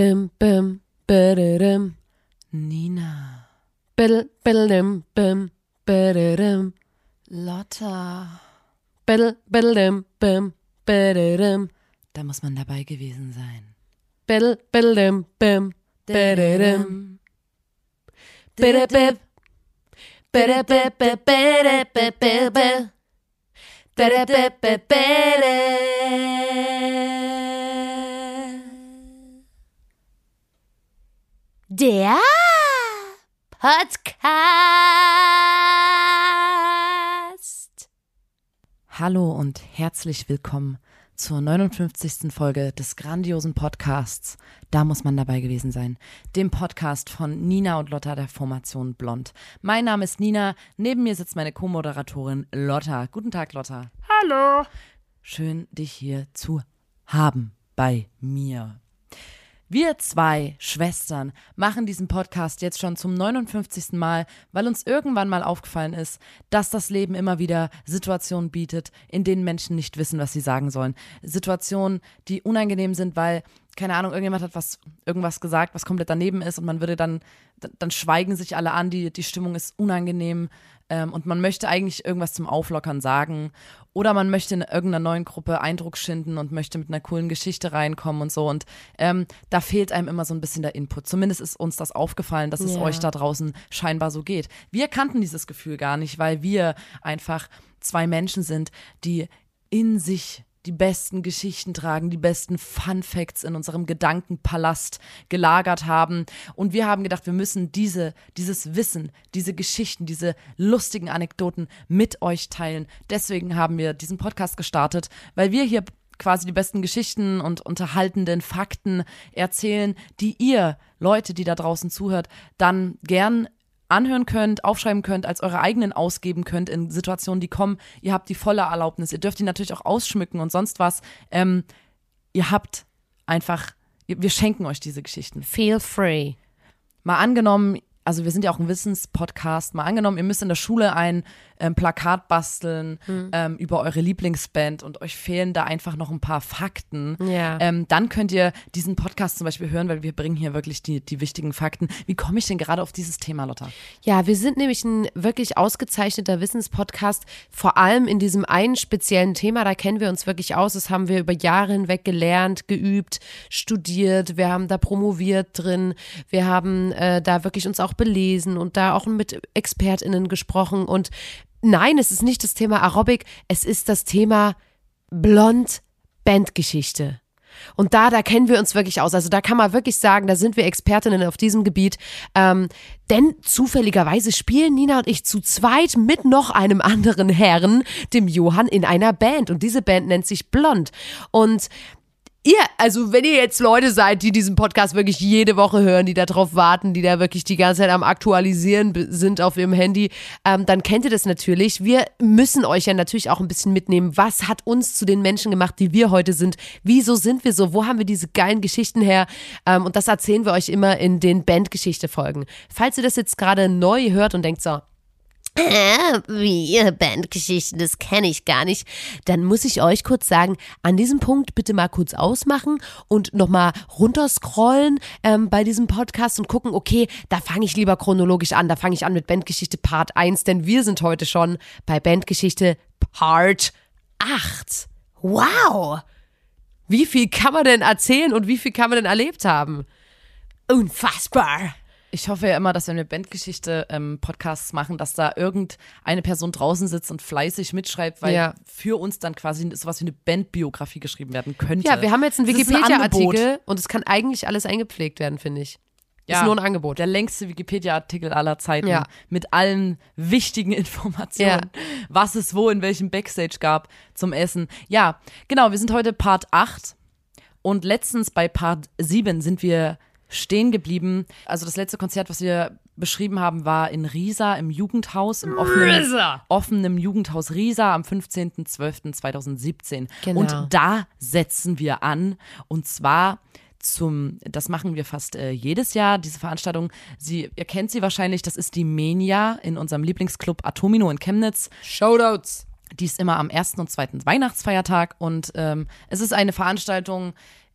bim, bim, bididim. Nina. Biddle, biddledim, bim, bididim. Lotta. Biddle, biddledim, bim, bididim. Da muss man dabei gewesen sein. Biddle, biddledim, bim, bididim. Bidibib. Bidibib, bidibib, bidibib. Bidibib, bidibib. Der Podcast. Hallo und herzlich willkommen zur 59. Folge des grandiosen Podcasts. Da muss man dabei gewesen sein. Dem Podcast von Nina und Lotta der Formation Blond. Mein Name ist Nina. Neben mir sitzt meine Co-Moderatorin Lotta. Guten Tag, Lotta. Hallo. Schön, dich hier zu haben bei mir. Wir zwei Schwestern machen diesen Podcast jetzt schon zum 59. Mal, weil uns irgendwann mal aufgefallen ist, dass das Leben immer wieder Situationen bietet, in denen Menschen nicht wissen, was sie sagen sollen. Situationen, die unangenehm sind, weil, keine Ahnung, irgendjemand hat was, irgendwas gesagt, was komplett daneben ist und man würde dann, dann schweigen sich alle an, die, die Stimmung ist unangenehm ähm, und man möchte eigentlich irgendwas zum Auflockern sagen oder man möchte in irgendeiner neuen Gruppe Eindruck schinden und möchte mit einer coolen Geschichte reinkommen und so. Und ähm, da fehlt einem immer so ein bisschen der Input. Zumindest ist uns das aufgefallen, dass es euch da draußen scheinbar so geht. Wir kannten dieses Gefühl gar nicht, weil wir einfach zwei Menschen sind, die in sich die besten Geschichten tragen, die besten Fun Facts in unserem Gedankenpalast gelagert haben. Und wir haben gedacht, wir müssen diese, dieses Wissen, diese Geschichten, diese lustigen Anekdoten mit euch teilen. Deswegen haben wir diesen Podcast gestartet, weil wir hier quasi die besten Geschichten und unterhaltenden Fakten erzählen, die ihr, Leute, die da draußen zuhört, dann gern anhören könnt, aufschreiben könnt, als eure eigenen ausgeben könnt in Situationen, die kommen. Ihr habt die volle Erlaubnis. Ihr dürft die natürlich auch ausschmücken und sonst was. Ähm, ihr habt einfach, wir schenken euch diese Geschichten. Feel free. Mal angenommen, also wir sind ja auch ein Wissenspodcast, mal angenommen, ihr müsst in der Schule ein ähm, Plakat basteln Hm. ähm, über eure Lieblingsband und euch fehlen da einfach noch ein paar Fakten. Ja. Ähm, dann könnt ihr diesen Podcast zum Beispiel hören, weil wir bringen hier wirklich die, die wichtigen Fakten. Wie komme ich denn gerade auf dieses Thema, Lotta? Ja, wir sind nämlich ein wirklich ausgezeichneter Wissenspodcast, vor allem in diesem einen speziellen Thema, da kennen wir uns wirklich aus. Das haben wir über Jahre hinweg gelernt, geübt, studiert, wir haben da promoviert drin, wir haben äh, da wirklich uns auch belesen und da auch mit ExpertInnen gesprochen. Und nein, es ist nicht das Thema Aerobic, es ist das Thema Blond Bandgeschichte. Und da, da kennen wir uns wirklich aus. Also da kann man wirklich sagen, da sind wir Expertinnen auf diesem Gebiet. Ähm, denn zufälligerweise spielen Nina und ich zu zweit mit noch einem anderen Herrn, dem Johann, in einer Band. Und diese Band nennt sich Blond. Und Ihr, also wenn ihr jetzt Leute seid, die diesen Podcast wirklich jede Woche hören, die darauf warten, die da wirklich die ganze Zeit am Aktualisieren sind auf ihrem Handy, ähm, dann kennt ihr das natürlich. Wir müssen euch ja natürlich auch ein bisschen mitnehmen. Was hat uns zu den Menschen gemacht, die wir heute sind? Wieso sind wir so? Wo haben wir diese geilen Geschichten her? Ähm, und das erzählen wir euch immer in den Bandgeschichte-Folgen. Falls ihr das jetzt gerade neu hört und denkt so, äh, wie Bandgeschichten, das kenne ich gar nicht. Dann muss ich euch kurz sagen, an diesem Punkt bitte mal kurz ausmachen und nochmal runterscrollen ähm, bei diesem Podcast und gucken, okay, da fange ich lieber chronologisch an. Da fange ich an mit Bandgeschichte Part 1, denn wir sind heute schon bei Bandgeschichte Part 8. Wow! Wie viel kann man denn erzählen und wie viel kann man denn erlebt haben? Unfassbar! Ich hoffe ja immer, dass wenn wir Bandgeschichte ähm, Podcasts machen, dass da irgendeine Person draußen sitzt und fleißig mitschreibt, weil Ja. für uns dann quasi sowas wie eine Bandbiografie geschrieben werden könnte. Ja, wir haben jetzt einen ist ein Wikipedia-Artikel und es kann eigentlich alles eingepflegt werden, finde ich. Ist nur ein Angebot. Der längste Wikipedia-Artikel aller Zeiten. Ja. Mit allen wichtigen Informationen. Was es wo in welchem Backstage gab zum Essen. Ja, genau, wir sind heute Part 8. Und letztens bei Part 7 sind wir stehen geblieben. Also das letzte Konzert, was wir beschrieben haben, war in Riesa im Jugendhaus, im offenen, Riesa. offenen Jugendhaus Riesa am 15.12.2017. Genau. Und da setzen wir an. Und zwar zum, das machen wir fast äh, jedes Jahr, diese Veranstaltung. Sie, ihr kennt sie wahrscheinlich, das ist die Menia in unserem Lieblingsclub Atomino in Chemnitz. Shoutouts. Die ist immer am ersten und zweiten Weihnachtsfeiertag und ähm, es ist eine Veranstaltung,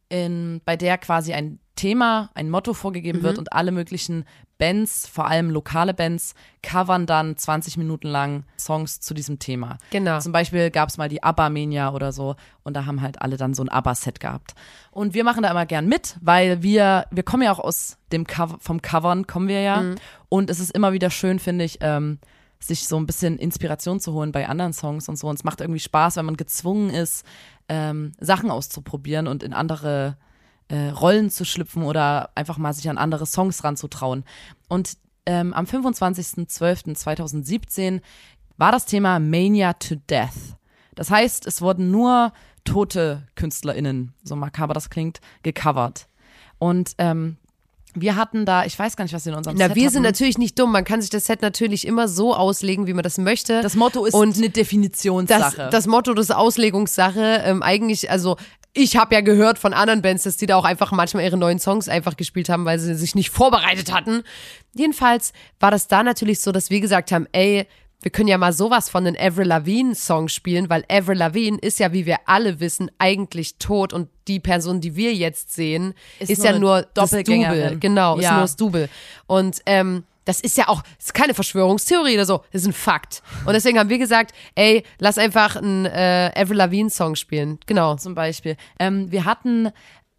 in, bei der quasi ein Thema, ein Motto vorgegeben wird und alle möglichen Bands, vor allem lokale Bands, covern dann 20 Minuten lang Songs zu diesem Thema. Genau. Zum Beispiel gab es mal die ABBA-Mania oder so und da haben halt alle dann so ein ABBA-Set gehabt. Und wir machen da immer gern mit, weil wir, wir kommen ja auch aus dem Cover, vom Covern kommen wir ja. Und es ist immer wieder schön, finde ich, ähm, sich so ein bisschen Inspiration zu holen bei anderen Songs und so. Und es macht irgendwie Spaß, wenn man gezwungen ist, ähm, Sachen auszuprobieren und in andere äh, Rollen zu schlüpfen oder einfach mal sich an andere Songs ranzutrauen. Und ähm, am 25.12.2017 war das Thema Mania to Death. Das heißt, es wurden nur tote KünstlerInnen, so makaber das klingt, gecovert. Und ähm, wir hatten da, ich weiß gar nicht, was wir in unserem Na, Set wir sind hatten. natürlich nicht dumm. Man kann sich das Set natürlich immer so auslegen, wie man das möchte. Das Motto ist Und eine das, Definitionssache. das Motto des Auslegungssache ähm, eigentlich, also ich habe ja gehört von anderen Bands, dass die da auch einfach manchmal ihre neuen Songs einfach gespielt haben, weil sie sich nicht vorbereitet hatten. Jedenfalls war das da natürlich so, dass wir gesagt haben, ey, wir können ja mal sowas von einem Avril Lavigne Song spielen, weil Avril Lavigne ist ja, wie wir alle wissen, eigentlich tot und die Person, die wir jetzt sehen, ist, Ist nur ja nur das Doppelgängerin. Double. Genau, ist Ja. nur das Double. Und ähm, das ist ja auch, das ist keine Verschwörungstheorie oder so, das ist ein Fakt. Und deswegen haben wir gesagt, ey, lass einfach einen äh, Avril Lavigne Song spielen. Genau. zum Beispiel. Ähm, wir hatten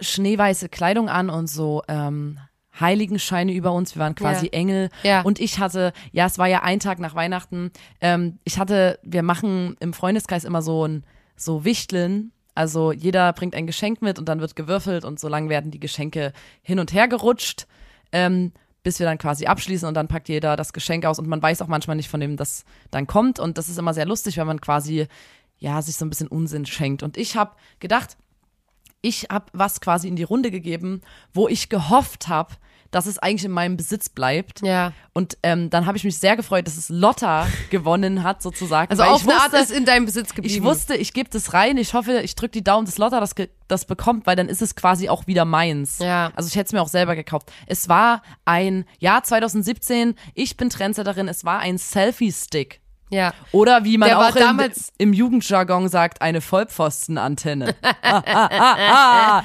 schneeweiße Kleidung an und so ähm, Heiligenscheine über uns. Wir waren quasi Ja. Engel. Ja. Und ich hatte, ja, es war ja ein Tag nach Weihnachten. Ähm, ich hatte, wir machen im Freundeskreis immer so ein so Wichteln. Also jeder bringt ein Geschenk mit und dann wird gewürfelt und so lang werden die Geschenke hin und her gerutscht. Ähm, bis wir dann quasi abschließen und dann packt jeder das Geschenk aus und man weiß auch manchmal nicht, von dem das dann kommt und das ist immer sehr lustig, wenn man quasi ja sich so ein bisschen Unsinn schenkt und ich habe gedacht, ich habe was quasi in die Runde gegeben, wo ich gehofft habe, dass es eigentlich in meinem Besitz bleibt. Ja. Und ähm, dann habe ich mich sehr gefreut, dass es Lotta gewonnen hat, sozusagen. Also auf ich eine Art ist in deinem Besitz geblieben. ich wusste, ich gebe das rein. Ich hoffe, ich drücke die Daumen, dass Lotta das, das bekommt, weil dann ist es quasi auch wieder meins. Ja. Also ich hätte es mir auch selber gekauft. Es war ein Jahr 2017. Ich bin Trendsetterin. Es war ein Selfie-Stick. Ja. Oder wie man Der auch in, damals- im Jugendjargon sagt, eine Vollpfostenantenne.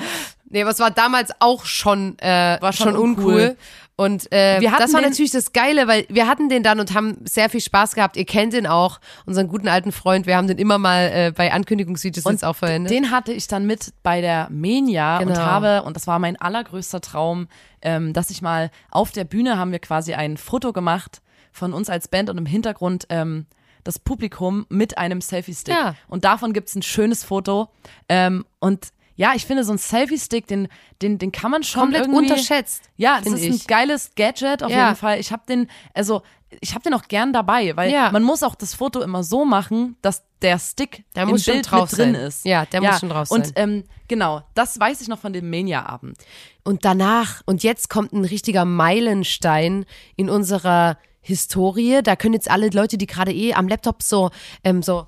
Nee, aber es war damals auch schon, äh, War schon schon uncool. uncool. Und äh, das war natürlich das Geile, weil wir hatten den dann und haben sehr viel Spaß gehabt. Ihr kennt den auch, unseren guten alten Freund. Wir haben den immer mal äh, bei Ankündigungsvideos jetzt auch verwendet. Den hatte ich dann mit bei der Mania und Genau. habe, und das war mein allergrößter Traum, ähm, dass ich mal auf der Bühne haben wir quasi ein Foto gemacht von uns als Band und im Hintergrund ähm, das Publikum mit einem Selfie-Stick. Ja. Und davon gibt's ein schönes Foto. Ähm, und ja, ich finde, so ein Selfie-Stick, den, den, den kann man schon Komplett irgendwie unterschätzt. Ja, das ist ein ich. geiles Gadget auf Ja. jeden Fall. Ich habe den, also ich habe den auch gern dabei, weil Ja. man muss auch das Foto immer so machen, dass der Stick Der im muss schon Bild drauf mit drin sein. ist. Ja, der muss schon drauf Und sein. ähm, genau, das weiß ich noch von dem Mania-Abend. Und danach, und jetzt kommt ein richtiger Meilenstein in unserer Historie. Da können jetzt alle Leute, die gerade eh am Laptop so, ähm, so,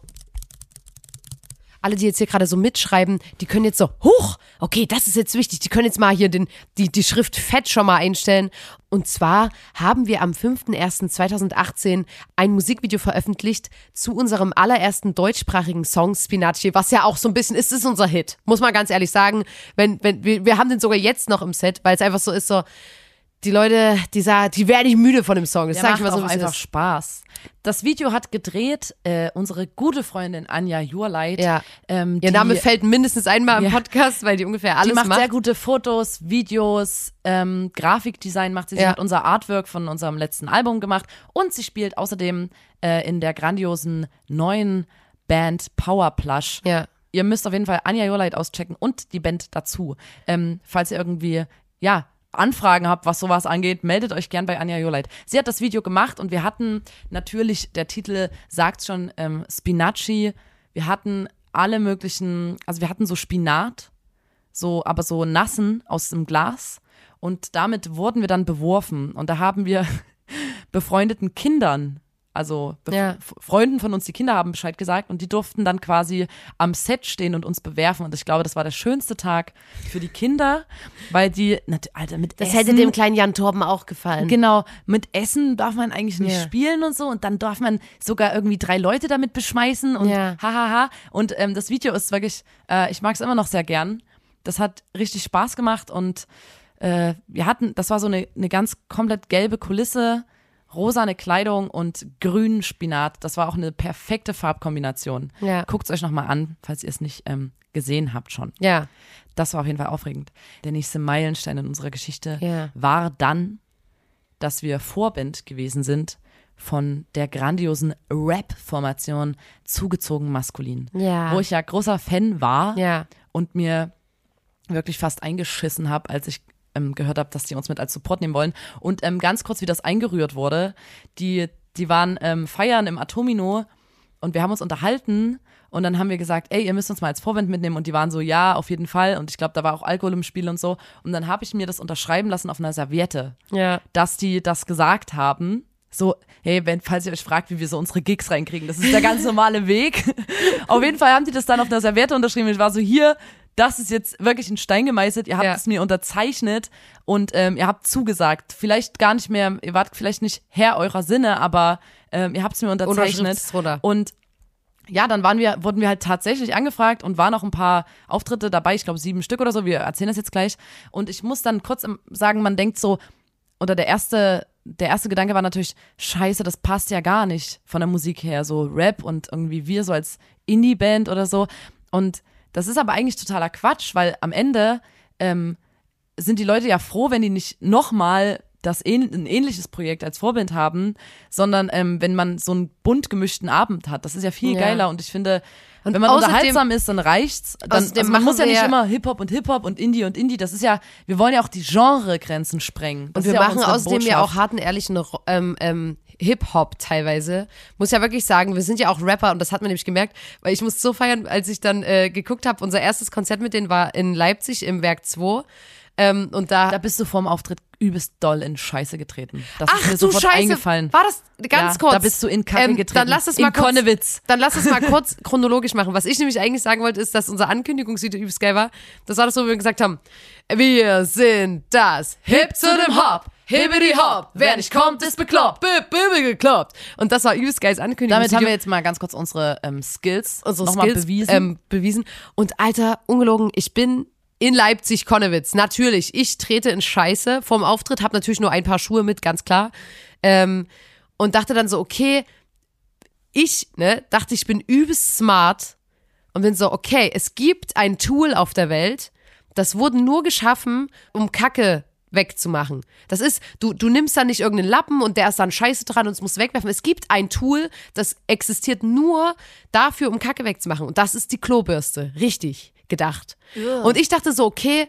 alle, die jetzt hier gerade so mitschreiben, die können jetzt so, huch, okay, das ist jetzt wichtig, die können jetzt mal hier den, die, die Schrift fett schon mal einstellen. Und zwar haben wir am 5.1.2018 ein Musikvideo veröffentlicht zu unserem allerersten deutschsprachigen Song Spinaci, was ja auch so ein bisschen ist, ist unser Hit, muss man ganz ehrlich sagen. Wenn, wenn, wir, wir haben den sogar jetzt noch im Set, weil es einfach so ist, so, die Leute, die, sa- die werden nicht müde von dem Song. Das Der sag ich mal so, wie es einfach. Spaß. Das Video hat gedreht äh, unsere gute Freundin Anja Jurleit. Ja. Ähm, Ihr die, Name fällt mindestens einmal im Ja. Podcast, weil die ungefähr alles die macht, macht. sehr gute Fotos, Videos, ähm, Grafikdesign macht sie. Sie Ja. hat unser Artwork von unserem letzten Album gemacht und sie spielt außerdem äh, in der grandiosen neuen Band Power Plush. Ja. Ihr müsst auf jeden Fall Anja Joleit auschecken und die Band dazu. Ähm, falls ihr irgendwie, ja, Anfragen habt, was sowas angeht, meldet euch gern bei Anja Joleit. Sie hat das Video gemacht und wir hatten natürlich, der Titel sagt schon, ähm, Spinaci. Wir hatten alle möglichen, also wir hatten so Spinat, so, aber so nassen aus dem Glas. Und damit wurden wir dann beworfen. Und da haben wir befreundeten Kindern, also Ja. Freunden von uns, die Kinder haben Bescheid gesagt und die durften dann quasi am Set stehen und uns bewerfen. Und ich glaube, das war der schönste Tag für die Kinder, weil die, nat- Alter, mit Das Essen, hätte dem kleinen Jan Torben auch gefallen. Genau, mit Essen darf man eigentlich nicht Ja. spielen und so und dann darf man sogar irgendwie drei Leute damit beschmeißen und Ja. hahaha. Und ähm, das Video ist wirklich, äh, ich mag es immer noch sehr gern. Das hat richtig Spaß gemacht und äh, wir hatten, das war so eine, eine ganz komplett gelbe Kulisse, rosane Kleidung und grünen Spinat. Das war auch eine perfekte Farbkombination. Ja. Guckt es euch nochmal an, falls ihr es nicht ähm, gesehen habt schon. Ja. Das war auf jeden Fall aufregend. Der nächste Meilenstein in unserer Geschichte Ja. war dann, dass wir Vorband gewesen sind von der grandiosen Rap-Formation Zugezogen Maskulin. Ja. Wo ich ja großer Fan war Ja. und mir wirklich fast eingeschissen habe, als ich ähm, gehört habe, dass die uns mit als Support nehmen wollen. Und ähm, ganz kurz, wie das eingerührt wurde. Die, die waren ähm, feiern im Atomino und wir haben uns unterhalten und dann haben wir gesagt, ey, ihr müsst uns mal als Vorband mitnehmen und die waren so, ja, auf jeden Fall und ich glaube, da war auch Alkohol im Spiel und so und dann habe ich mir das unterschreiben lassen auf einer Serviette, Ja. dass die das gesagt haben. So, hey, wenn, falls ihr euch fragt, wie wir so unsere Gigs reinkriegen, das ist der ganz normale Weg. auf jeden Fall haben die das dann auf einer Serviette unterschrieben. Ich war so, hier, das ist jetzt wirklich ein Stein gemeißelt. Ihr habt Ja. es mir unterzeichnet und ähm, ihr habt zugesagt. Vielleicht gar nicht mehr, ihr wart vielleicht nicht Herr eurer Sinne, aber ähm, ihr habt es mir unterzeichnet. Und ja, dann waren wir, wurden wir halt tatsächlich angefragt und waren auch ein paar Auftritte dabei, ich glaube sieben Stück oder so, wir erzählen das jetzt gleich. Und ich muss dann kurz sagen, man denkt so, oder der erste, der erste Gedanke war natürlich, scheiße, das passt ja gar nicht von der Musik her, so Rap und irgendwie wir so als Indie-Band oder so. Und das ist aber eigentlich totaler Quatsch, weil am Ende ähm, sind die Leute ja froh, wenn die nicht nochmal das ein ähnliches Projekt als Vorband haben, sondern ähm, wenn man so einen bunt gemischten Abend hat. Das ist ja viel Ja. geiler und ich finde, Und wenn man außerdem- unterhaltsam ist, dann reicht's. Dann, also man muss ja nicht immer Hip-Hop und Hip-Hop und Indie und Indie. Das ist ja, wir wollen ja auch die Genregrenzen sprengen. Das Und wir ja machen außerdem ja auch Botschaft. harten, ehrlichen ähm, ähm, Hip-Hop teilweise. Muss ja wirklich sagen, wir sind ja auch Rapper und das hat man nämlich gemerkt, weil ich muss so feiern, als ich dann äh, geguckt habe, unser erstes Konzert mit denen war in Leipzig im Werk 2. Ähm, und da, Da bist du vorm Auftritt übelst doll in Scheiße getreten. Das Ach ist mir du sofort Scheiße, eingefallen. war das ganz Ja, kurz? da bist du in Kacke ähm, getreten. Dann lass es In mal kurz, Konnewitz. Dann lass es mal kurz chronologisch machen. Was ich nämlich eigentlich sagen wollte, ist, dass unser Ankündigungsvideo übelst geil war. Das war das, wo wir gesagt haben, wir sind das Hip zu dem Hop. Hibbidi Hop, wer nicht kommt, ist bekloppt. Bip, gekloppt. Und das war übelst geiles Ankündigungsvideo. Damit haben wir jetzt mal ganz kurz unsere ähm, Skills unsere nochmal Skills bewiesen. Ähm, bewiesen. Und Alter, ungelogen, ich bin in Leipzig Konnewitz. Natürlich, ich trete in Scheiße vorm Auftritt, habe natürlich nur ein paar Schuhe mit, ganz klar. Ähm, und dachte dann so, okay, ich ne, dachte, ich bin übelst smart und bin so, okay, es gibt ein Tool auf der Welt, das wurde nur geschaffen, um Kacke wegzumachen. Das ist, du, du nimmst da nicht irgendeinen Lappen und der ist dann scheiße dran und es muss wegwerfen. Es gibt ein Tool, das existiert nur dafür, um Kacke wegzumachen. Und das ist die Klobürste. Richtig gedacht. Und ich dachte so, okay,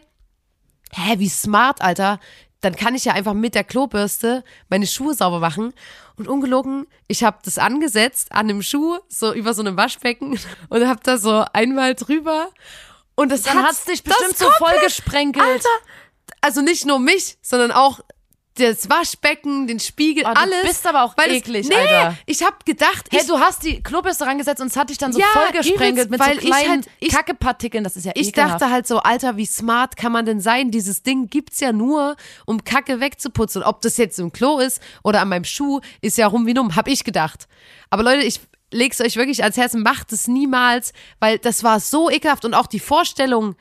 hä, wie smart, Alter. Dann kann ich ja einfach mit der Klobürste meine Schuhe sauber machen. Und ungelogen, ich habe das angesetzt an dem Schuh, so über so einem Waschbecken und habe da so einmal drüber. Und das Dann hat's dich bestimmt so voll gesprenkelt. Alter, also nicht nur mich, sondern auch das Waschbecken, den Spiegel, Oh, du alles. bist aber auch weil eklig, es, nee, Alter. ich habe gedacht, Hey, ich, du hast die Klobürste rangesetzt und es hat dich dann so Ja, voll mit weil so ich kleinen halt- ich- Kackepartikeln. Das ist ja ich ekelhaft. dachte halt so, Alter, wie smart kann man denn sein? Dieses Ding gibt's ja nur, um Kacke wegzuputzen. Ob das jetzt im Klo ist oder an meinem Schuh, ist ja rum wie numm, hab ich gedacht. Aber Leute, ich leg's euch wirklich ans Herz, macht es niemals, weil das war so ekelhaft und auch die Vorstellung,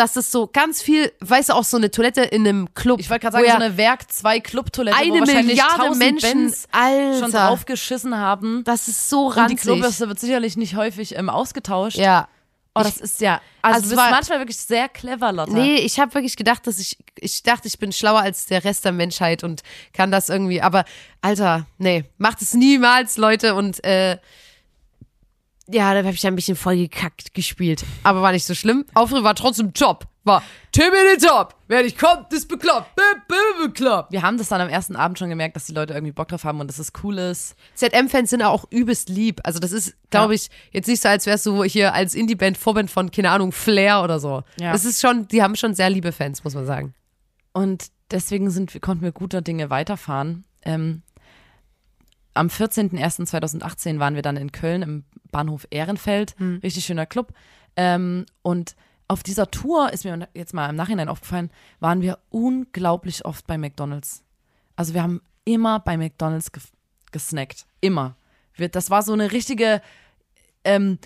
dass es so ganz viel, weißt du, auch so eine Toilette in einem Club. Ich wollte gerade wo sagen, ja so eine Werk 2 Clubtoilette, wo eine wahrscheinlich Milliarde tausend Menschen, Bands Alter, schon draufgeschissen haben. das ist so Und die ranzig. Klobürste wird sicherlich nicht häufig ähm, ausgetauscht. ja. Oh, das ist ja. Also, Also du bist war- manchmal wirklich sehr clever, Lotta. Nee, ich habe wirklich gedacht, dass ich, ich dachte, ich bin schlauer als der Rest der Menschheit und kann das irgendwie, aber Alter, nee, macht es niemals, Leute, und äh, ja, da habe ich ein bisschen voll gekackt gespielt. Aber war nicht so schlimm. Auftritt war trotzdem top. War Tim in den Top. Wer nicht kommt, ist bekloppt. Be be bekloppt. Wir haben das dann am ersten Abend schon gemerkt, dass die Leute irgendwie Bock drauf haben und dass es cool ist. ZM-Fans sind auch übelst lieb. Also das ist, glaube Ja. ich, jetzt nicht so, als wärst du hier als Indie-Band Vorband von, keine Ahnung, Flair oder so. Ja. Das ist schon, die haben schon sehr liebe Fans, muss man sagen. Und deswegen sind, wir- konnten wir guter Dinge weiterfahren. Ähm, am 14.01.2018 waren wir dann in Köln im Bahnhof Ehrenfeld. Richtig schöner Club. Ähm, und auf dieser Tour ist mir jetzt mal im Nachhinein aufgefallen, waren wir unglaublich oft bei McDonalds. Also wir haben immer bei McDonalds ge gesnackt. Immer. Wir, das war so eine richtige, ähm,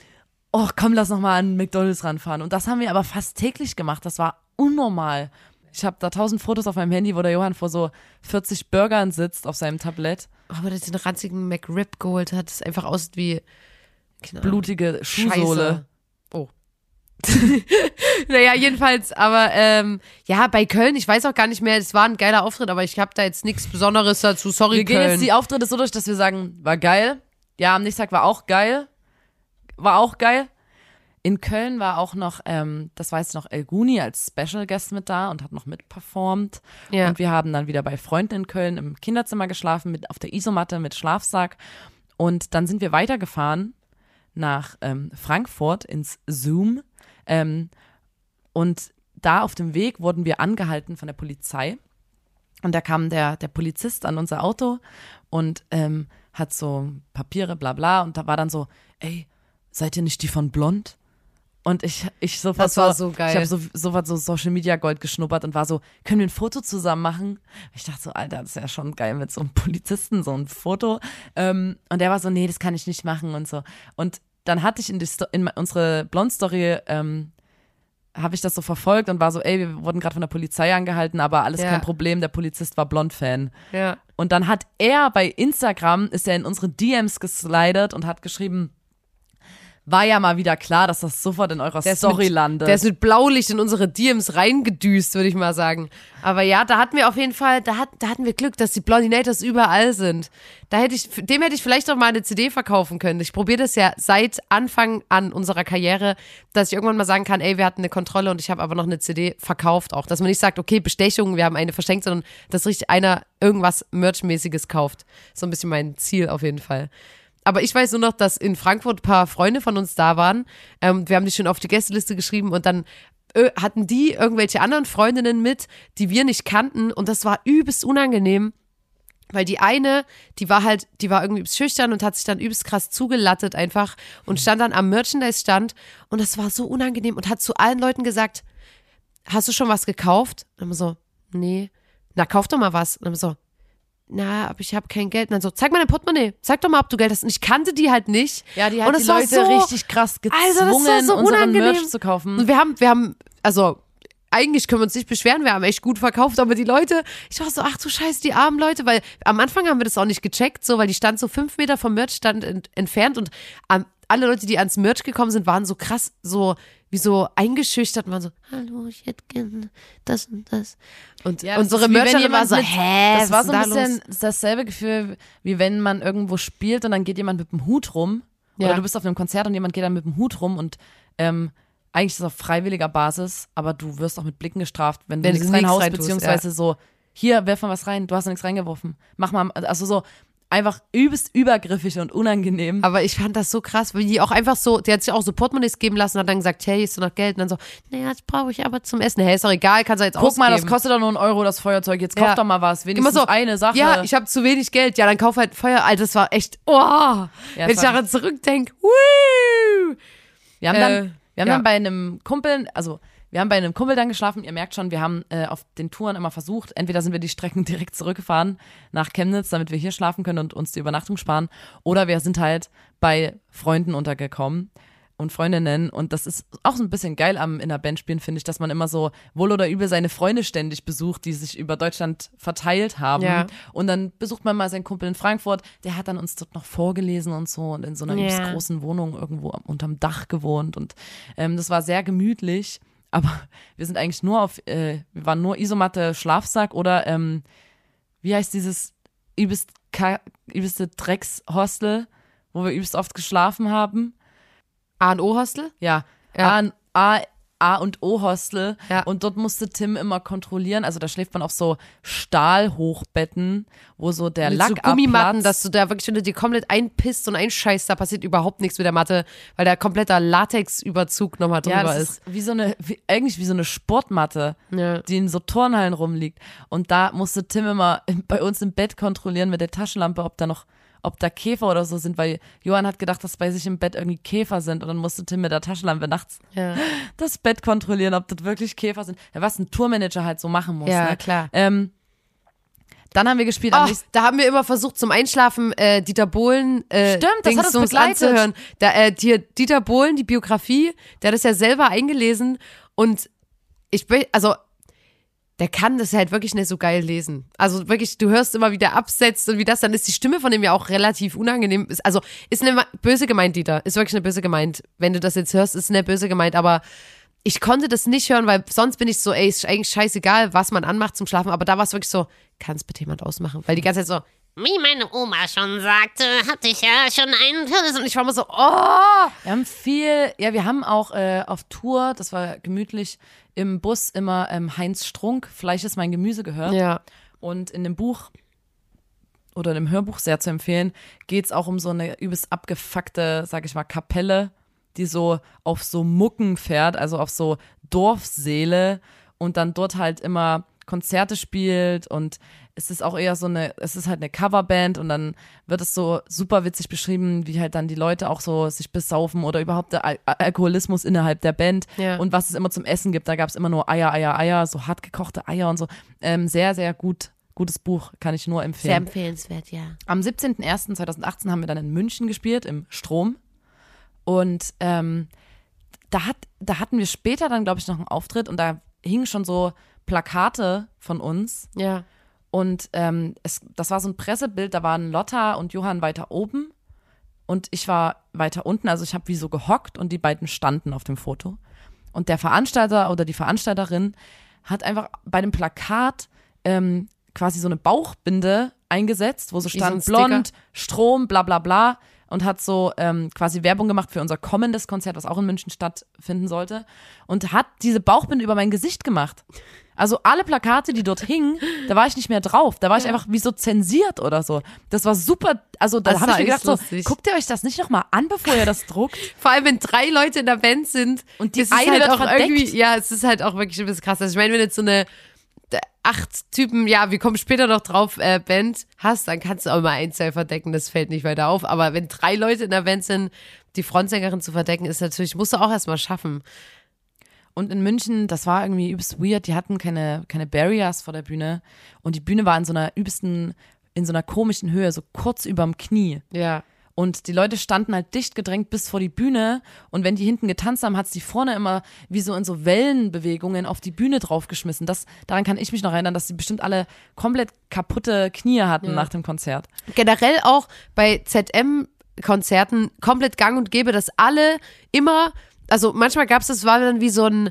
oh komm, lass noch mal an McDonalds ranfahren. Und das haben wir aber fast täglich gemacht. Das war unnormal. Ich habe da tausend Fotos auf meinem Handy, wo der Johann vor so 40 Burgern sitzt auf seinem Tablett. Aber der den ranzigen McRib geholt hat, das einfach aussieht wie Blutige Schuhsohle. Scheiße. Oh. naja, jedenfalls, aber ähm, ja, bei Köln, ich weiß auch gar nicht mehr, es war ein geiler Auftritt, aber ich habe da jetzt nichts Besonderes dazu. Sorry, Wir gehen Köln. jetzt die Auftritte so durch, dass wir sagen, war geil. Ja, am nächsten Tag war auch geil. War auch geil. In Köln war auch noch, ähm, das weiß ich noch, El Guni als Special Guest mit da und hat noch mitperformt. Ja. Und wir haben dann wieder bei Freunden in Köln im Kinderzimmer geschlafen, mit, auf der Isomatte mit Schlafsack. Und dann sind wir weitergefahren nach ähm, Frankfurt ins Zoom. Ähm, und da auf dem Weg wurden wir angehalten von der Polizei. Und da kam der, der Polizist an unser Auto und ähm, hat so Papiere, bla bla. Und da war dann so, ey, seid ihr nicht die von Blond? Und ich, ich sofort Das war so geil. Ich habe so, sofort so Social Media Gold geschnuppert und war so, können wir ein Foto zusammen machen? Ich dachte so, Alter, das ist ja schon geil mit so einem Polizisten, so ein Foto. Ähm, und der war so, nee, das kann ich nicht machen und so. Und dann hatte ich in, die Sto in unsere Blond-Story, ähm, habe ich das so verfolgt und war so, ey, wir wurden gerade von der Polizei angehalten, aber alles Ja. kein Problem, der Polizist war Blond-Fan. ja. Und dann hat er bei Instagram, ist er in unsere DMs geslidet und hat geschrieben, war ja mal wieder klar, dass das sofort in eurer Der Story mit, landet. Der ist mit Blaulicht in unsere DMs reingedüst, würde ich mal sagen. Aber ja, da hatten wir auf jeden Fall, da, hat, da hatten wir Glück, dass die Blondinators überall sind. Da hätte ich, dem hätte ich vielleicht auch mal eine CD verkaufen können. Ich probiere das ja seit Anfang an unserer Karriere, dass ich irgendwann mal sagen kann, ey, wir hatten eine Kontrolle und ich habe aber noch eine CD verkauft auch. Dass man nicht sagt, okay, Bestechung, wir haben eine verschenkt, sondern dass richtig einer irgendwas Merchmäßiges kauft. So ein bisschen mein Ziel auf jeden Fall. Aber ich weiß nur noch, dass in Frankfurt ein paar Freunde von uns da waren. Ähm, wir haben die schon auf die Gästeliste geschrieben und dann äh, hatten die irgendwelche anderen Freundinnen mit, die wir nicht kannten und das war übelst unangenehm. Weil die eine, die war halt, die war irgendwie übelst schüchtern und hat sich dann übelst krass zugelattet einfach und stand dann am Merchandise-Stand und das war so unangenehm und hat zu allen Leuten gesagt, hast du schon was gekauft? Und dann so, nee. Na, kauf doch mal was. Und dann so, na, aber ich habe kein Geld. Und dann so, zeig mal dein Portemonnaie. Zeig doch mal, ob du Geld hast. Und ich kannte die halt nicht. ja, die hat und die Leute so, richtig krass gezwungen, Also, das war so unseren. Merch zu kaufen. Und wir haben, wir haben, also eigentlich können wir uns nicht beschweren, wir haben echt gut verkauft, aber die Leute, ich war so, ach du Scheiße, die armen Leute, weil am Anfang haben wir das auch nicht gecheckt, so, weil die stand so fünf Meter vom Merchstand ent entfernt und am, alle Leute, die ans Merch gekommen sind, waren so krass, so, wie so eingeschüchtert und waren so, hallo, ich hätte gerne das und das. Und Ja, unsere Mercherin war so, mit- hä, Das war so ein da bisschen los? dasselbe Gefühl, wie wenn man irgendwo spielt und dann geht jemand mit dem Hut rum. Ja. Oder du bist auf einem Konzert und jemand geht dann mit dem Hut rum und ähm, eigentlich ist es auf freiwilliger Basis, aber du wirst auch mit Blicken gestraft, wenn du Wenn du nichts reinhaust, reintust, beziehungsweise so, hier, werf mal was rein, du hast nichts reingeworfen. Mach mal, also so einfach übelst übergriffig und unangenehm. Aber ich fand das so krass, weil die auch einfach so, die hat sich auch so Portemonnaies geben lassen und hat dann gesagt, hey, ist du noch Geld? Und dann so, naja, das brauche ich aber zum Essen. Hey, ist doch egal, kannst du jetzt Guck mal, das ausgeben. kostet doch nur einen Euro, das Feuerzeug. Jetzt kauf Ja. doch mal was. Immer Wenigstens so, eine Sache. Ja, ich habe zu wenig Geld. Ja, dann kauf halt Feuer. Alter, das war echt, oh, wenn ich daran zurückdenke. Wir haben Äh, dann, wir haben ja. dann bei einem Kumpel, also wir haben bei einem Kumpel dann geschlafen. Ihr merkt schon, wir haben äh, auf den Touren immer versucht, entweder sind wir die Strecken direkt zurückgefahren nach Chemnitz, damit wir hier schlafen können und uns die Übernachtung sparen, oder wir sind halt bei Freunden untergekommen und Freundinnen und das ist auch so ein bisschen geil am in der Band spielen, finde ich, dass man immer so wohl oder übel seine Freunde ständig besucht, die sich über Deutschland verteilt haben Ja. und dann besucht man mal seinen Kumpel in Frankfurt, der hat dann uns dort noch vorgelesen und so und in so einer Ja. großen Wohnung irgendwo unterm Dach gewohnt und ähm, das war sehr gemütlich, aber wir sind eigentlich nur auf, äh, wir waren nur Isomatte, Schlafsack oder ähm, wie heißt dieses übelst, übelste Dreckshostel, wo wir übelst oft geschlafen haben? A und O Hostel? Ja, Ja. A, A, A und O Hostel Ja. und dort musste Tim immer kontrollieren, also da schläft man auf so Stahlhochbetten, wo so der Mit Lack so Gummimatten, abplatzt. dass du da wirklich, wenn du dir komplett einpisst und einscheißt, da passiert überhaupt nichts mit der Matte, weil da kompletter Latexüberzug nochmal drüber ja, das ist. ist wie so eine, wie, eigentlich wie so eine Sportmatte, Ja. die in so Turnhallen rumliegt. Und da musste Tim immer bei uns im Bett kontrollieren mit der Taschenlampe, ob da noch, ob da Käfer oder so sind, weil Johann hat gedacht, dass bei sich im Bett irgendwie Käfer sind und dann musste Tim mit der Taschenlampe nachts Ja. das Bett kontrollieren, ob das wirklich Käfer sind. Ja, was ein Tourmanager halt so machen muss. Ja, ne? klar. Ähm, dann haben wir gespielt Oh, da haben wir immer versucht zum Einschlafen äh, Dieter Bohlen äh, Stimmt, das hat uns Dingsums begleitet. anzuhören. Da, äh, die, Dieter Bohlen, die Biografie, der hat das ja selber eingelesen und ich bin, also der kann das halt wirklich nicht so geil lesen. Also wirklich, du hörst immer, wie der absetzt und wie das, dann ist die Stimme von dem ja auch relativ unangenehm. Also ist eine böse gemeint, Dieter. Ist wirklich eine böse gemeint. Wenn du das jetzt hörst, ist eine böse gemeint, aber ich konnte das nicht hören, weil sonst bin ich so, ey, ist eigentlich scheißegal, was man anmacht zum Schlafen, aber da war es wirklich so, kann es bitte jemand ausmachen? Weil die ganze Zeit so, Wie meine Oma schon sagte, hatte ich ja schon einen das und ich war immer so, oh! Wir haben viel, ja, wir haben auch äh, auf Tour, das war gemütlich, im Bus immer ähm, Heinz Strunk, Fleisch ist mein Gemüse gehört. Ja. Und in dem Buch oder in dem Hörbuch sehr zu empfehlen, geht es auch um so eine übelst abgefuckte, sag ich mal, Kapelle, die so auf so Mucken fährt, also auf so Dorfseele und dann dort halt immer Konzerte spielt und es ist auch eher so eine, es ist halt eine Coverband und dann wird es so super witzig beschrieben, wie halt dann die Leute auch so sich besaufen oder überhaupt der Al Alkoholismus innerhalb der Band Ja. und was es immer zum Essen gibt. Da gab es immer nur Eier, Eier, Eier, so hart gekochte Eier und so. Ähm, sehr, sehr gut, gutes Buch, kann ich nur Sehr empfehlen. empfehlenswert, ja. Am 17.01.2018 haben wir dann in München gespielt, im Strom. Und ähm, da, hat, da hatten wir später dann, glaube ich, noch einen Auftritt und da hingen schon so Plakate von uns. Ja. Und ähm, es, das war so ein Pressebild, da waren Lotta und Johann weiter oben und ich war weiter unten. Also ich habe wie so gehockt und die beiden standen auf dem Foto. Und der Veranstalter oder die Veranstalterin hat einfach bei dem Plakat ähm, quasi so eine Bauchbinde eingesetzt, wo so so stand Sticker. blond, Strom, bla bla bla und hat so ähm, quasi Werbung gemacht für unser kommendes Konzert, was auch in München stattfinden sollte und hat diese Bauchbinde über mein Gesicht gemacht. Also alle Plakate, die dort hingen, da war ich nicht mehr drauf. Da war ich einfach wie so zensiert oder so. Das war super. Also da habe ich mir gedacht, so, guckt ihr euch das nicht nochmal an, bevor ihr das druckt? Vor allem, wenn drei Leute in der Band sind Und die ist eine halt auch verdeckt. irgendwie, ja, es ist halt auch wirklich ein bisschen krass. Also ich meine, wenn du jetzt so eine acht Typen, ja, wir kommen später noch drauf, äh, Band hast, dann kannst du auch mal ein Zell verdecken, das fällt nicht weiter auf. Aber wenn drei Leute in der Band sind, die Frontsängerin zu verdecken, ist natürlich, musst du auch erstmal schaffen. Und in München, das war irgendwie übelst weird. Die hatten keine, keine Barriers vor der Bühne. Und die Bühne war in so einer übelsten, in so einer komischen Höhe, so kurz überm Knie. Ja. Und die Leute standen halt dicht gedrängt bis vor die Bühne. Und wenn die hinten getanzt haben, hat's die vorne immer wie so in so Wellenbewegungen auf die Bühne draufgeschmissen. Das, daran kann ich mich noch erinnern, dass die bestimmt alle komplett kaputte Knie hatten nach dem Konzert. generell auch bei ZM-Konzerten komplett gang und gäbe, dass alle immer, also manchmal gab es das, war dann wie so ein,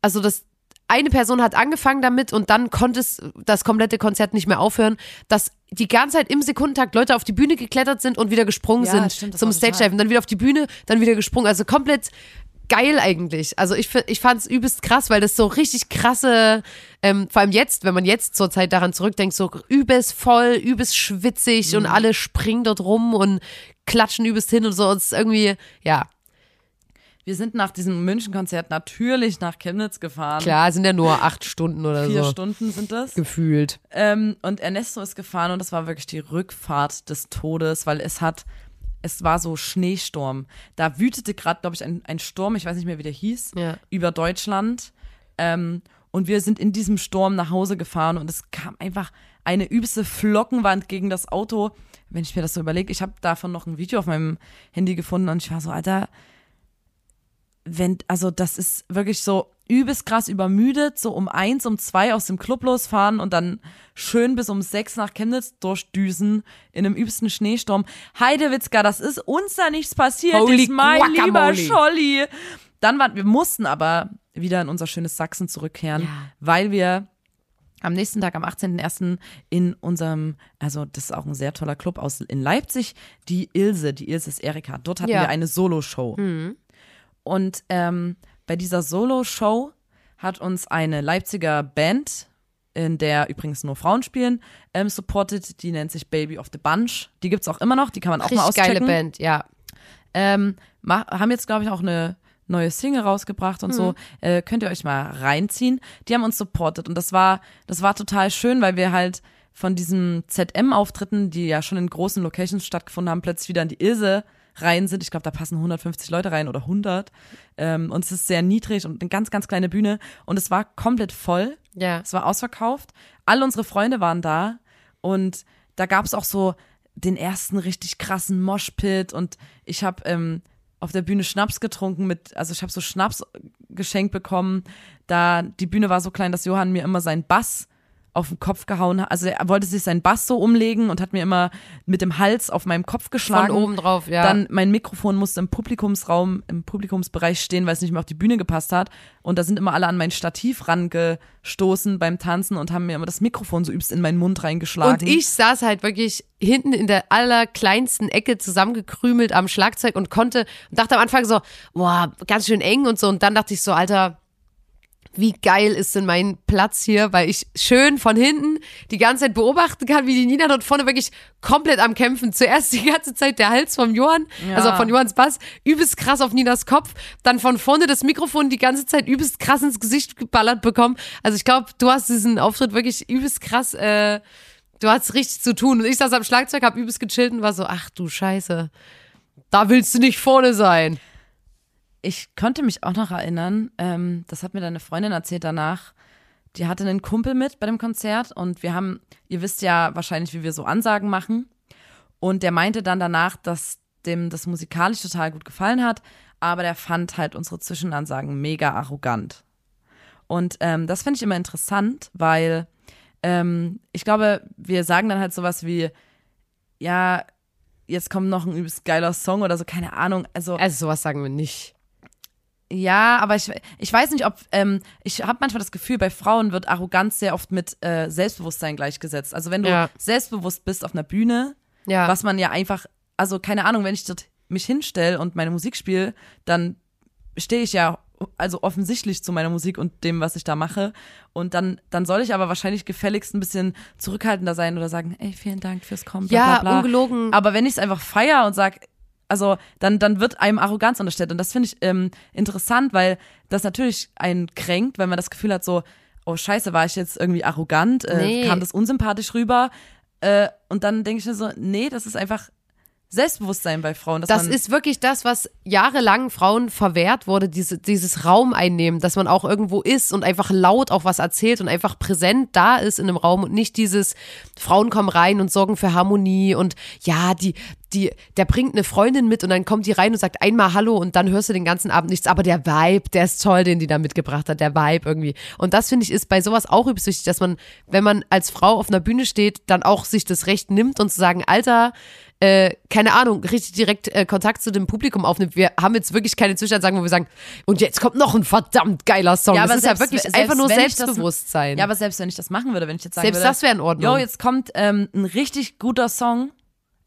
also das eine Person hat angefangen damit und dann konnte es das komplette Konzert nicht mehr aufhören, dass die ganze Zeit im Sekundentakt Leute auf die Bühne geklettert sind und wieder gesprungen Ja, sind stimmt, zum. Stage Dive und dann wieder auf die Bühne, dann wieder gesprungen. Also komplett geil eigentlich. Also ich, ich fand es übelst krass, weil das so richtig krasse, ähm, vor allem jetzt, wenn man jetzt zur Zeit daran zurückdenkt, so übelst voll, übelst schwitzig Mhm. und alle springen dort rum und klatschen übelst hin und so. Und es ist irgendwie, ja, Wir sind nach diesem München-Konzert natürlich nach Chemnitz gefahren. klar, sind ja nur acht Stunden oder Vier so. Stunden sind das. Gefühlt. Ähm, und Ernesto ist gefahren und das war wirklich die Rückfahrt des Todes, weil es hat, es war so Schneesturm. Da wütete gerade, glaube ich, ein, ein Sturm, ich weiß nicht mehr, wie der hieß, Ja. über Deutschland. Ähm, und wir sind in diesem Sturm nach Hause gefahren und es kam einfach eine übelste Flockenwand gegen das Auto. Wenn ich mir das so überlege, ich habe davon noch ein Video auf meinem Handy gefunden und ich war so, Alter, wenn, also das ist wirklich so übelst krass übermüdet, so um eins, um zwei aus dem Club losfahren und dann schön bis um sechs nach Chemnitz durchdüsen in einem übelsten Schneesturm. Heidewitzka, das ist uns da nichts passiert, Holy ist mein lieber Guacamole. Scholli. Dann waren, wir mussten aber wieder in unser schönes Sachsen zurückkehren, Ja. weil wir am nächsten Tag, am 18.01. in unserem, also das ist auch ein sehr toller Club aus in Leipzig, die Ilse, die Ilse ist Erika. Dort hatten Ja. wir eine Solo-Show. Und ähm, bei dieser Solo-Show hat uns eine Leipziger Band, in der übrigens nur Frauen spielen, ähm, supported. Die nennt sich Baby of the Bunch. Die gibt's auch immer noch, die kann man auch mal Richtig geile auschecken. Band, ja. Ähm, haben jetzt, glaube ich, auch eine neue Single rausgebracht und so. Äh, könnt ihr euch mal reinziehen. Die haben uns supportet und das war, das war total schön, weil wir halt von diesen ZM-Auftritten, die ja schon in großen Locations stattgefunden haben, plötzlich wieder in die Ilse rein sind. Ich glaube, da passen 150 Leute rein oder 100. Ähm, und es ist sehr niedrig und eine ganz, ganz kleine Bühne. Und es war komplett voll. Ja. Es war ausverkauft. All unsere Freunde waren da und da gab es auch so den ersten richtig krassen Moshpit und ich habe ähm, auf der Bühne Schnaps getrunken mit, also ich habe so Schnaps geschenkt bekommen. da die Bühne war so klein, dass Johann mir immer seinen Bass auf den Kopf gehauen hat. Also er wollte sich seinen Bass so umlegen und hat mir immer mit dem Hals auf meinem Kopf geschlagen. Von oben drauf, ja. Dann mein Mikrofon musste im Publikumsraum, im Publikumsbereich stehen, weil es nicht mehr auf die Bühne gepasst hat. Und da sind immer alle an mein Stativ rangestoßen beim Tanzen und haben mir immer das Mikrofon so übst in meinen Mund reingeschlagen. Und ich saß halt wirklich hinten in der allerkleinsten Ecke zusammengekrümelt am Schlagzeug und konnte, und dachte am Anfang so, boah, ganz schön eng und so. Und dann dachte ich so, Alter, wie geil ist denn mein Platz hier, weil ich schön von hinten die ganze Zeit beobachten kann, wie die Nina dort vorne wirklich komplett am Kämpfen. Zuerst die ganze Zeit der Hals vom Johann, Ja. also von Johanns Bass, übelst krass auf Ninas Kopf, dann von vorne das Mikrofon die ganze Zeit übelst krass ins Gesicht geballert bekommen. Also ich glaube, du hast diesen Auftritt wirklich übelst krass, äh, du hast richtig zu tun. Und ich saß am Schlagzeug, hab übelst gechillt und war so, ach du Scheiße, da willst du nicht vorne sein. Ich konnte mich auch noch erinnern, ähm, das hat mir deine Freundin erzählt danach, die hatte einen Kumpel mit bei dem Konzert und wir haben, ihr wisst ja wahrscheinlich, wie wir so Ansagen machen. Und der meinte dann danach, dass dem das musikalisch total gut gefallen hat, aber der fand halt unsere Zwischenansagen mega arrogant. Und ähm, das finde ich immer interessant, weil ähm, ich glaube, wir sagen dann halt sowas wie, ja, jetzt kommt noch ein übelst geiler Song oder so, keine Ahnung. Also Also sowas sagen wir nicht. Ja, aber ich, ich weiß nicht, ob ähm, ich habe manchmal das Gefühl, bei Frauen wird Arroganz sehr oft mit äh, Selbstbewusstsein gleichgesetzt. Also wenn du Ja. selbstbewusst bist auf einer Bühne, Ja. was man ja einfach, also keine Ahnung, wenn ich dort mich hinstelle und meine Musik spiele, dann stehe ich ja also offensichtlich zu meiner Musik und dem, was ich da mache. Und dann, dann soll ich aber wahrscheinlich gefälligst ein bisschen zurückhaltender sein oder sagen, ey, vielen Dank fürs Kommen. Bla, Ja, bla, bla. ungelogen. Aber wenn ich es einfach feier und sag, also dann, dann wird einem Arroganz unterstellt. Und das finde ich ähm, interessant, weil das natürlich einen kränkt, wenn man das Gefühl hat, so, oh scheiße, war ich jetzt irgendwie arrogant, äh, Nee. kam das unsympathisch rüber. Äh, und dann denke ich mir so, nee, das ist einfach Selbstbewusstsein bei Frauen. Das ist wirklich das, was jahrelang Frauen verwehrt wurde, diese, dieses Raum einnehmen, dass man auch irgendwo ist und einfach laut auch was erzählt und einfach präsent da ist in einem Raum und nicht dieses Frauen kommen rein und sorgen für Harmonie und ja, die, die, der bringt eine Freundin mit und dann kommt die rein und sagt einmal Hallo und dann hörst du den ganzen Abend nichts. Aber der Vibe, der ist toll, den die da mitgebracht hat, der Vibe irgendwie. Und das finde ich ist bei sowas auch übelst wichtig, dass man, wenn man als Frau auf einer Bühne steht, dann auch sich das Recht nimmt und zu sagen, Alter, äh, keine Ahnung, richtig direkt äh, Kontakt zu dem Publikum aufnimmt. Wir haben jetzt wirklich keine Zwischenansagen, wo wir sagen, und jetzt kommt noch ein verdammt geiler Song. Ja, das aber ist ja selbst- wirklich selbst einfach nur ich das- Selbstbewusstsein. ja, aber selbst wenn ich das machen würde, wenn ich jetzt sagen Selbst würde, das wäre in Ordnung. Jo, jetzt kommt ähm, ein richtig guter Song.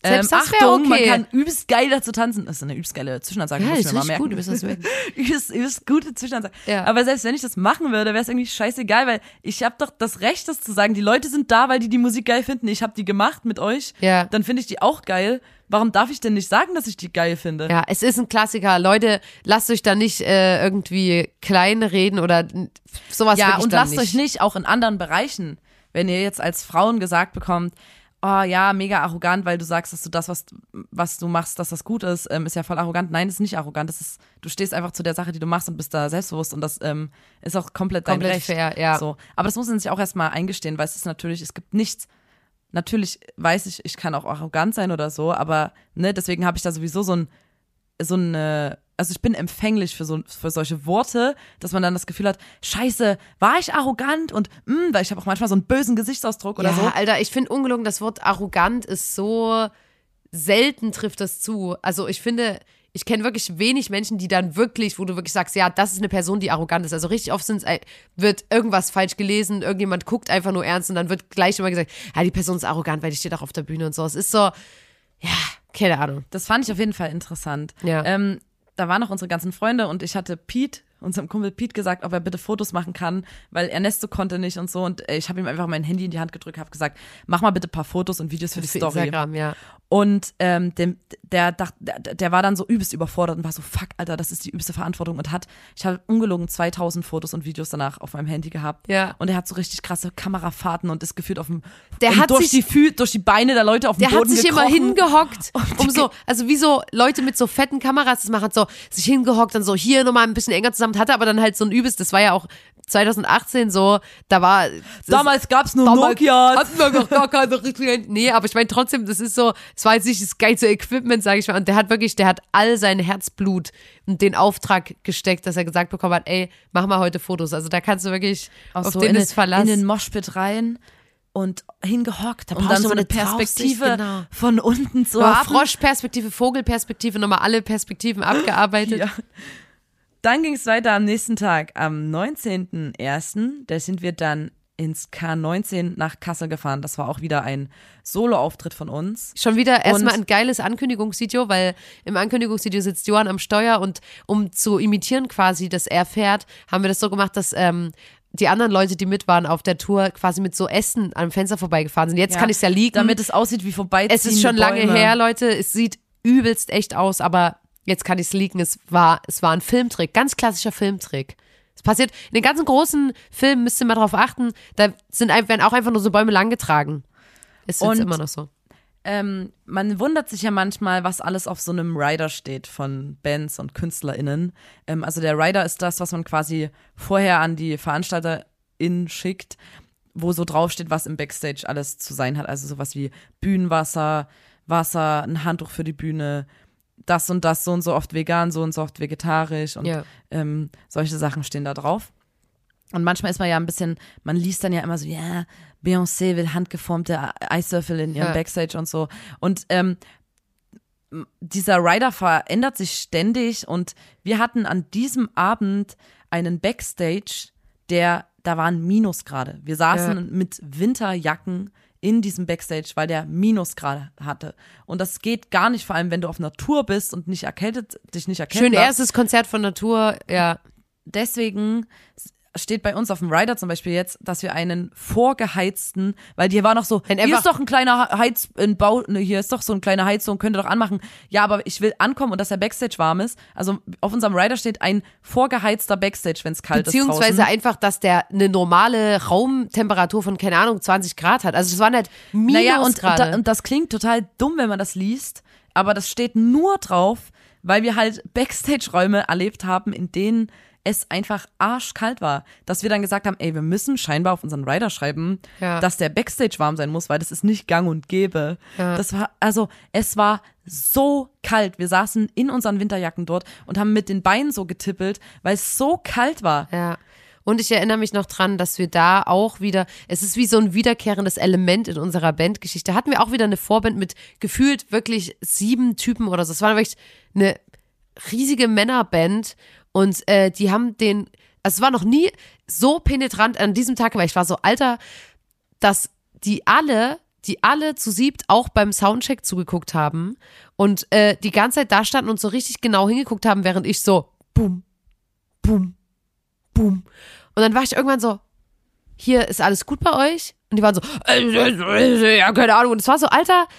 Selbst ähm, Achtung, man okay. kann übelst geil dazu tanzen. Das ist eine übelst geile Zwischenansage. ja, ist richtig gut. Weg. übelst, übelst gute Zwischenansage. Ja. Aber selbst wenn ich das machen würde, wäre es irgendwie scheißegal, weil ich habe doch das Recht, das zu sagen. Die Leute sind da, weil die die Musik geil finden. Ich habe die gemacht mit euch. Ja. Dann finde ich die auch geil. Warum darf ich denn nicht sagen, dass ich die geil finde? Ja, es ist ein Klassiker. Leute, lasst euch da nicht äh, irgendwie klein reden oder sowas Ja, und lasst nicht. euch nicht auch in anderen Bereichen, wenn ihr jetzt als Frauen gesagt bekommt, oh ja, mega arrogant, weil du sagst, dass du das, was, was du machst, dass das gut ist, ähm, ist ja voll arrogant. Nein, das ist nicht arrogant. Das ist, du stehst einfach zu der Sache, die du machst und bist da selbstbewusst und das ähm, ist auch komplett dein Komplett Recht. fair, ja. So. Aber das muss man sich auch erstmal eingestehen, weil es ist natürlich, es gibt nichts, natürlich weiß ich, ich kann auch arrogant sein oder so, aber ne, deswegen habe ich da sowieso so ein, so eine, also ich bin empfänglich für so für solche Worte, dass man dann das Gefühl hat, scheiße, war ich arrogant und mh, weil ich habe auch manchmal so einen bösen Gesichtsausdruck oder ja, so. Alter, ich finde ungelogen, das Wort arrogant ist so selten trifft das zu. Also ich finde, ich kenne wirklich wenig Menschen, die dann wirklich, wo du wirklich sagst, ja, das ist eine Person, die arrogant ist. Also richtig oft sind's, äh, wird irgendwas falsch gelesen, irgendjemand guckt einfach nur ernst und dann wird gleich immer gesagt, ja, die Person ist arrogant, weil die steht auch auf der Bühne und so. Es ist so, ja, keine Ahnung. Das fand ich auf jeden Fall interessant. Ja. Ähm, da waren noch unsere ganzen Freunde und ich hatte Pete, unserem Kumpel Pete, gesagt, ob er bitte Fotos machen kann, weil Ernesto konnte nicht und so. Und äh, ich habe ihm einfach mein Handy in die Hand gedrückt, habe gesagt, mach mal bitte ein paar Fotos und Videos für die Für Story. Instagram, ja. Und ähm, dem, der, dacht, der, der war dann so übelst überfordert und war so, fuck, Alter, das ist die übelste Verantwortung und hat, ich habe ungelogen 2000 Fotos und Videos danach auf meinem Handy gehabt. Ja. Und er hat so richtig krasse Kamerafahrten und ist gefühlt auf dem, Der hat durch, sich- die durch die Beine der Leute auf dem Der hat Boden sich immer hingehockt, um so, also wie so Leute mit so fetten Kameras das machen, so sich hingehockt, dann so hier nochmal ein bisschen enger zusammen, und hatte aber dann halt so ein übelst, das war ja auch 2018 so, da war. Damals gab's nur Damals Nokias. Hatten wir noch gar keine richtigen. Nee, aber ich meine trotzdem, das ist so, es war jetzt nicht das geilste Equipment, sage ich mal. Und der hat wirklich, der hat all sein Herzblut und den Auftrag gesteckt, dass er gesagt bekommen hat, ey, mach mal heute Fotos. Also da kannst du wirklich Auch auf so den in, ist Verlass. in den Moshpit rein und hingehockt Da und dann du so eine Perspektive genau. von unten zu haben. Froschperspektive, Vogelperspektive, nochmal alle Perspektiven abgearbeitet. Ja. Dann ging es weiter am nächsten Tag, am 19.01. Da sind wir dann ins K19 nach Kassel gefahren. Das war auch wieder ein Solo-Auftritt von uns. Schon wieder erstmal ein geiles Ankündigungsvideo, weil im Ankündigungsvideo sitzt Johann am Steuer und um zu imitieren quasi, dass er fährt, haben wir das so gemacht, dass ähm, die anderen Leute, die mit waren auf der Tour, quasi mit so Essen am Fenster vorbeigefahren sind. Jetzt kann ich es ja liegen. Damit es aussieht wie vorbeiziehende es ist schon lange her, Leute. Es sieht übelst echt aus, aber jetzt kann ich es leaken. Es war, es war ein Filmtrick, ganz klassischer Filmtrick. Es passiert in den ganzen großen Filmen, müsst ihr mal drauf achten, da sind, werden auch einfach nur so Bäume langgetragen. Ist jetzt Und- immer noch so. Ähm, man wundert sich ja manchmal, was alles auf so einem Rider steht von Bands und KünstlerInnen. Ähm, also der Rider ist das, was man quasi vorher an die VeranstalterInnen schickt, wo so draufsteht, was im Backstage alles zu sein hat. Also sowas wie Bühnenwasser, Wasser, ein Handtuch für die Bühne, das und das so und so oft vegan, so und so oft vegetarisch und Ja. ähm, solche Sachen stehen da drauf. Und manchmal ist man ja ein bisschen, man liest dann ja immer so, ja, Beyoncé will handgeformte Eiswürfel in ihrem Ja. Backstage und so. Und ähm, dieser Rider verändert sich ständig und wir hatten an diesem Abend einen Backstage, der, da waren Minusgrade. Wir saßen Ja. mit Winterjacken in diesem Backstage, weil der Minusgrade hatte. Und das geht gar nicht, vor allem wenn du auf Tour bist und nicht erkältet, dich nicht erkältet. Schön erstes Konzert von Natur, ja. deswegen steht bei uns auf dem Rider zum Beispiel jetzt, dass wir einen vorgeheizten, weil hier war noch so, hier ist doch ein kleiner Heiz, ein Bau, ne, hier ist doch so ein kleiner Heizung, könnt ihr doch anmachen. Ja, aber ich will ankommen und dass der Backstage warm ist. Also auf unserem Rider steht ein vorgeheizter Backstage, wenn es kalt Beziehungsweise ist draußen. einfach, dass der eine normale Raumtemperatur von, keine Ahnung, 20 Grad hat. Also es waren halt Naja, und, da, und das klingt total dumm, wenn man das liest, aber das steht nur drauf, weil wir halt Backstage-Räume erlebt haben, in denen es einfach arschkalt war. Dass wir dann gesagt haben, ey, wir müssen scheinbar auf unseren Rider schreiben, Ja. dass der Backstage warm sein muss, weil das ist nicht gang und gäbe. Ja. Das war, also, es war so kalt. Wir saßen in unseren Winterjacken dort und haben mit den Beinen so getippelt, weil es so kalt war. Ja. Und ich erinnere mich noch dran, dass wir da auch wieder, es ist wie so ein wiederkehrendes Element in unserer Bandgeschichte. Hatten wir auch wieder eine Vorband mit gefühlt wirklich sieben Typen oder so. Es war wirklich eine riesige Männerband und äh, die haben den, also es war noch nie so penetrant an diesem Tag, weil ich war so, Alter, dass die alle, die alle zu siebt auch beim Soundcheck zugeguckt haben und äh, die ganze Zeit da standen und so richtig genau hingeguckt haben, während ich so, boom, boom, boom. Und dann war ich irgendwann so, hier ist alles gut bei euch? Und die waren so, äh, ja, keine Ahnung. Und es war so, Alter,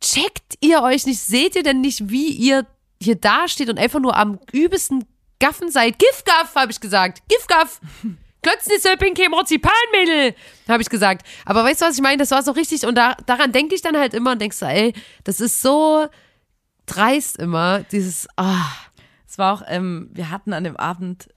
checkt ihr euch nicht? Seht ihr denn nicht, wie ihr hier dasteht und einfach nur am übelsten Gaffen seid? Giftgaff, habe ich gesagt. Giftgaff. Klötznisöpping, Marzipanmädel, habe ich gesagt. Aber weißt du, was ich meine? Das war so richtig und da, daran denke ich dann halt immer und denkst so, ey, das ist so dreist immer, dieses, ah, Es war auch, ähm, wir hatten an dem Abend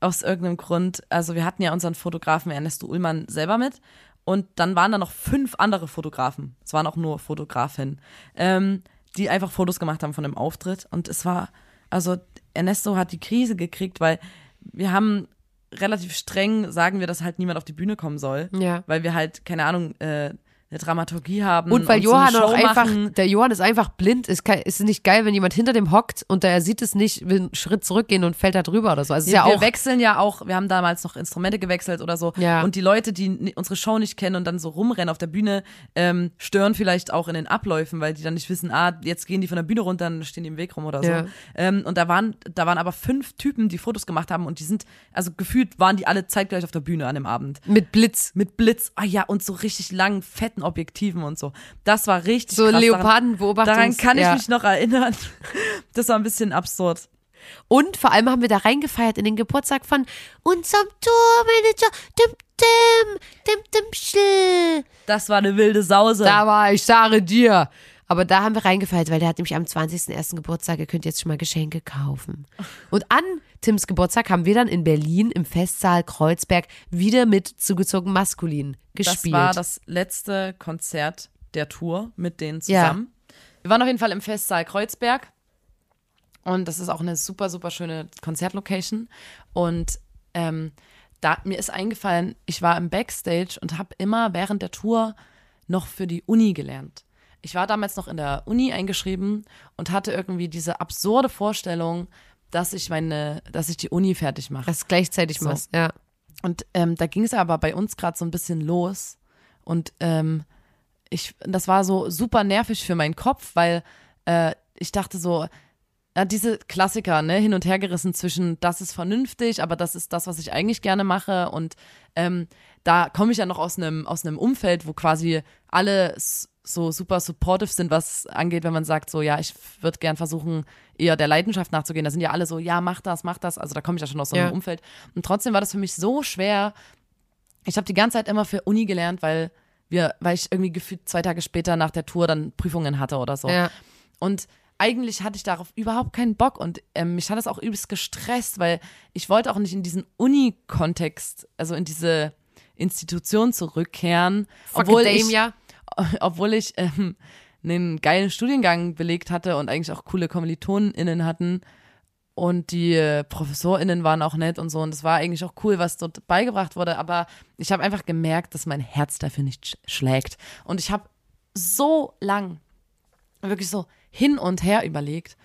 aus irgendeinem Grund, also wir hatten ja unseren Fotografen Ernesto Ullmann selber mit und dann waren da noch fünf andere Fotografen. Es waren auch nur Fotografinnen, ähm, die einfach Fotos gemacht haben von dem Auftritt und es war, also Ernesto hat die Krise gekriegt, weil wir haben relativ streng sagen wir, dass halt niemand auf die Bühne kommen soll, Ja. weil wir halt keine Ahnung äh, eine Dramaturgie haben Und weil so eine Johann auch Show einfach, der Johann ist einfach blind. Ist, ist nicht geil, wenn jemand hinter dem hockt und der sieht es nicht, will einen Schritt zurückgehen und fällt da drüber oder so. Also wir, ja wir auch. wechseln ja auch, wir haben damals noch Instrumente gewechselt oder so. Ja. Und die Leute, die unsere Show nicht kennen und dann so rumrennen auf der Bühne, ähm, stören vielleicht auch in den Abläufen, weil die dann nicht wissen, ah, jetzt gehen die von der Bühne runter, dann stehen die im Weg rum oder so. Ja. Ähm, und da waren, da waren aber fünf Typen, die Fotos gemacht haben und die sind, also gefühlt waren die alle zeitgleich auf der Bühne an dem Abend. Mit Blitz. Mit Blitz, ah ja, und so richtig langen, fetten Objektiven und so. Das war richtig So krass. Leopardenbeobachtungs- Daran, daran kann ich ja. mich noch erinnern. Das war ein bisschen absurd. Und vor allem haben wir da reingefeiert in den Geburtstag von unserem Tourmanager, dem, dem, dem, Schl. Das war eine wilde Sause. Da war ich, sage dir. Aber da haben wir reingefeiert, weil der hat nämlich am 20.01. Geburtstag, ihr könnt jetzt schon mal Geschenke kaufen. Und an Tims Geburtstag haben wir dann in Berlin im Festsaal Kreuzberg wieder mit zugezogen maskulin gespielt. Das war das letzte Konzert der Tour mit denen Ja. zusammen. Wir waren auf jeden Fall im Festsaal Kreuzberg. Und das ist auch eine super, super schöne Konzertlocation. Und ähm, da mir ist eingefallen, ich war im Backstage und habe immer während der Tour noch für die Uni gelernt. Ich war damals noch in der Uni eingeschrieben und hatte irgendwie diese absurde Vorstellung, dass ich meine, dass ich die Uni fertig mache. das gleichzeitig So. machst, ja. Und ähm, da ging es aber bei uns gerade so ein bisschen los. Und ähm, ich, das war so super nervig für meinen Kopf, weil äh, ich dachte so, ja, diese Klassiker, ne, hin und her gerissen zwischen, das ist vernünftig, aber das ist das, was ich eigentlich gerne mache. Und ähm, da komme ich ja noch aus einem aus einem Umfeld, wo quasi alle so super supportive sind, was angeht, wenn man sagt, so, ja, ich würde gern versuchen, eher der Leidenschaft nachzugehen. Da sind ja alle so, ja, mach das, mach das. Also da komme ich ja schon aus so einem Ja. Umfeld. Und trotzdem war das für mich so schwer. Ich habe die ganze Zeit immer für Uni gelernt, weil wir, weil ich irgendwie gefühlt zwei Tage später nach der Tour dann Prüfungen hatte oder so. ja. Und eigentlich hatte ich darauf überhaupt keinen Bock und ähm, mich hat das auch übelst gestresst, weil ich wollte auch nicht in diesen Uni-Kontext, also in diese Institution zurückkehren, obwohl ich, Academia. obwohl ich ähm, einen geilen Studiengang belegt hatte und eigentlich auch coole KommilitonInnen hatten und die äh, ProfessorInnen waren auch nett und so und es war eigentlich auch cool, was dort beigebracht wurde, aber ich habe einfach gemerkt, dass mein Herz dafür nicht sch schlägt und ich habe so lang wirklich so hin und her überlegt,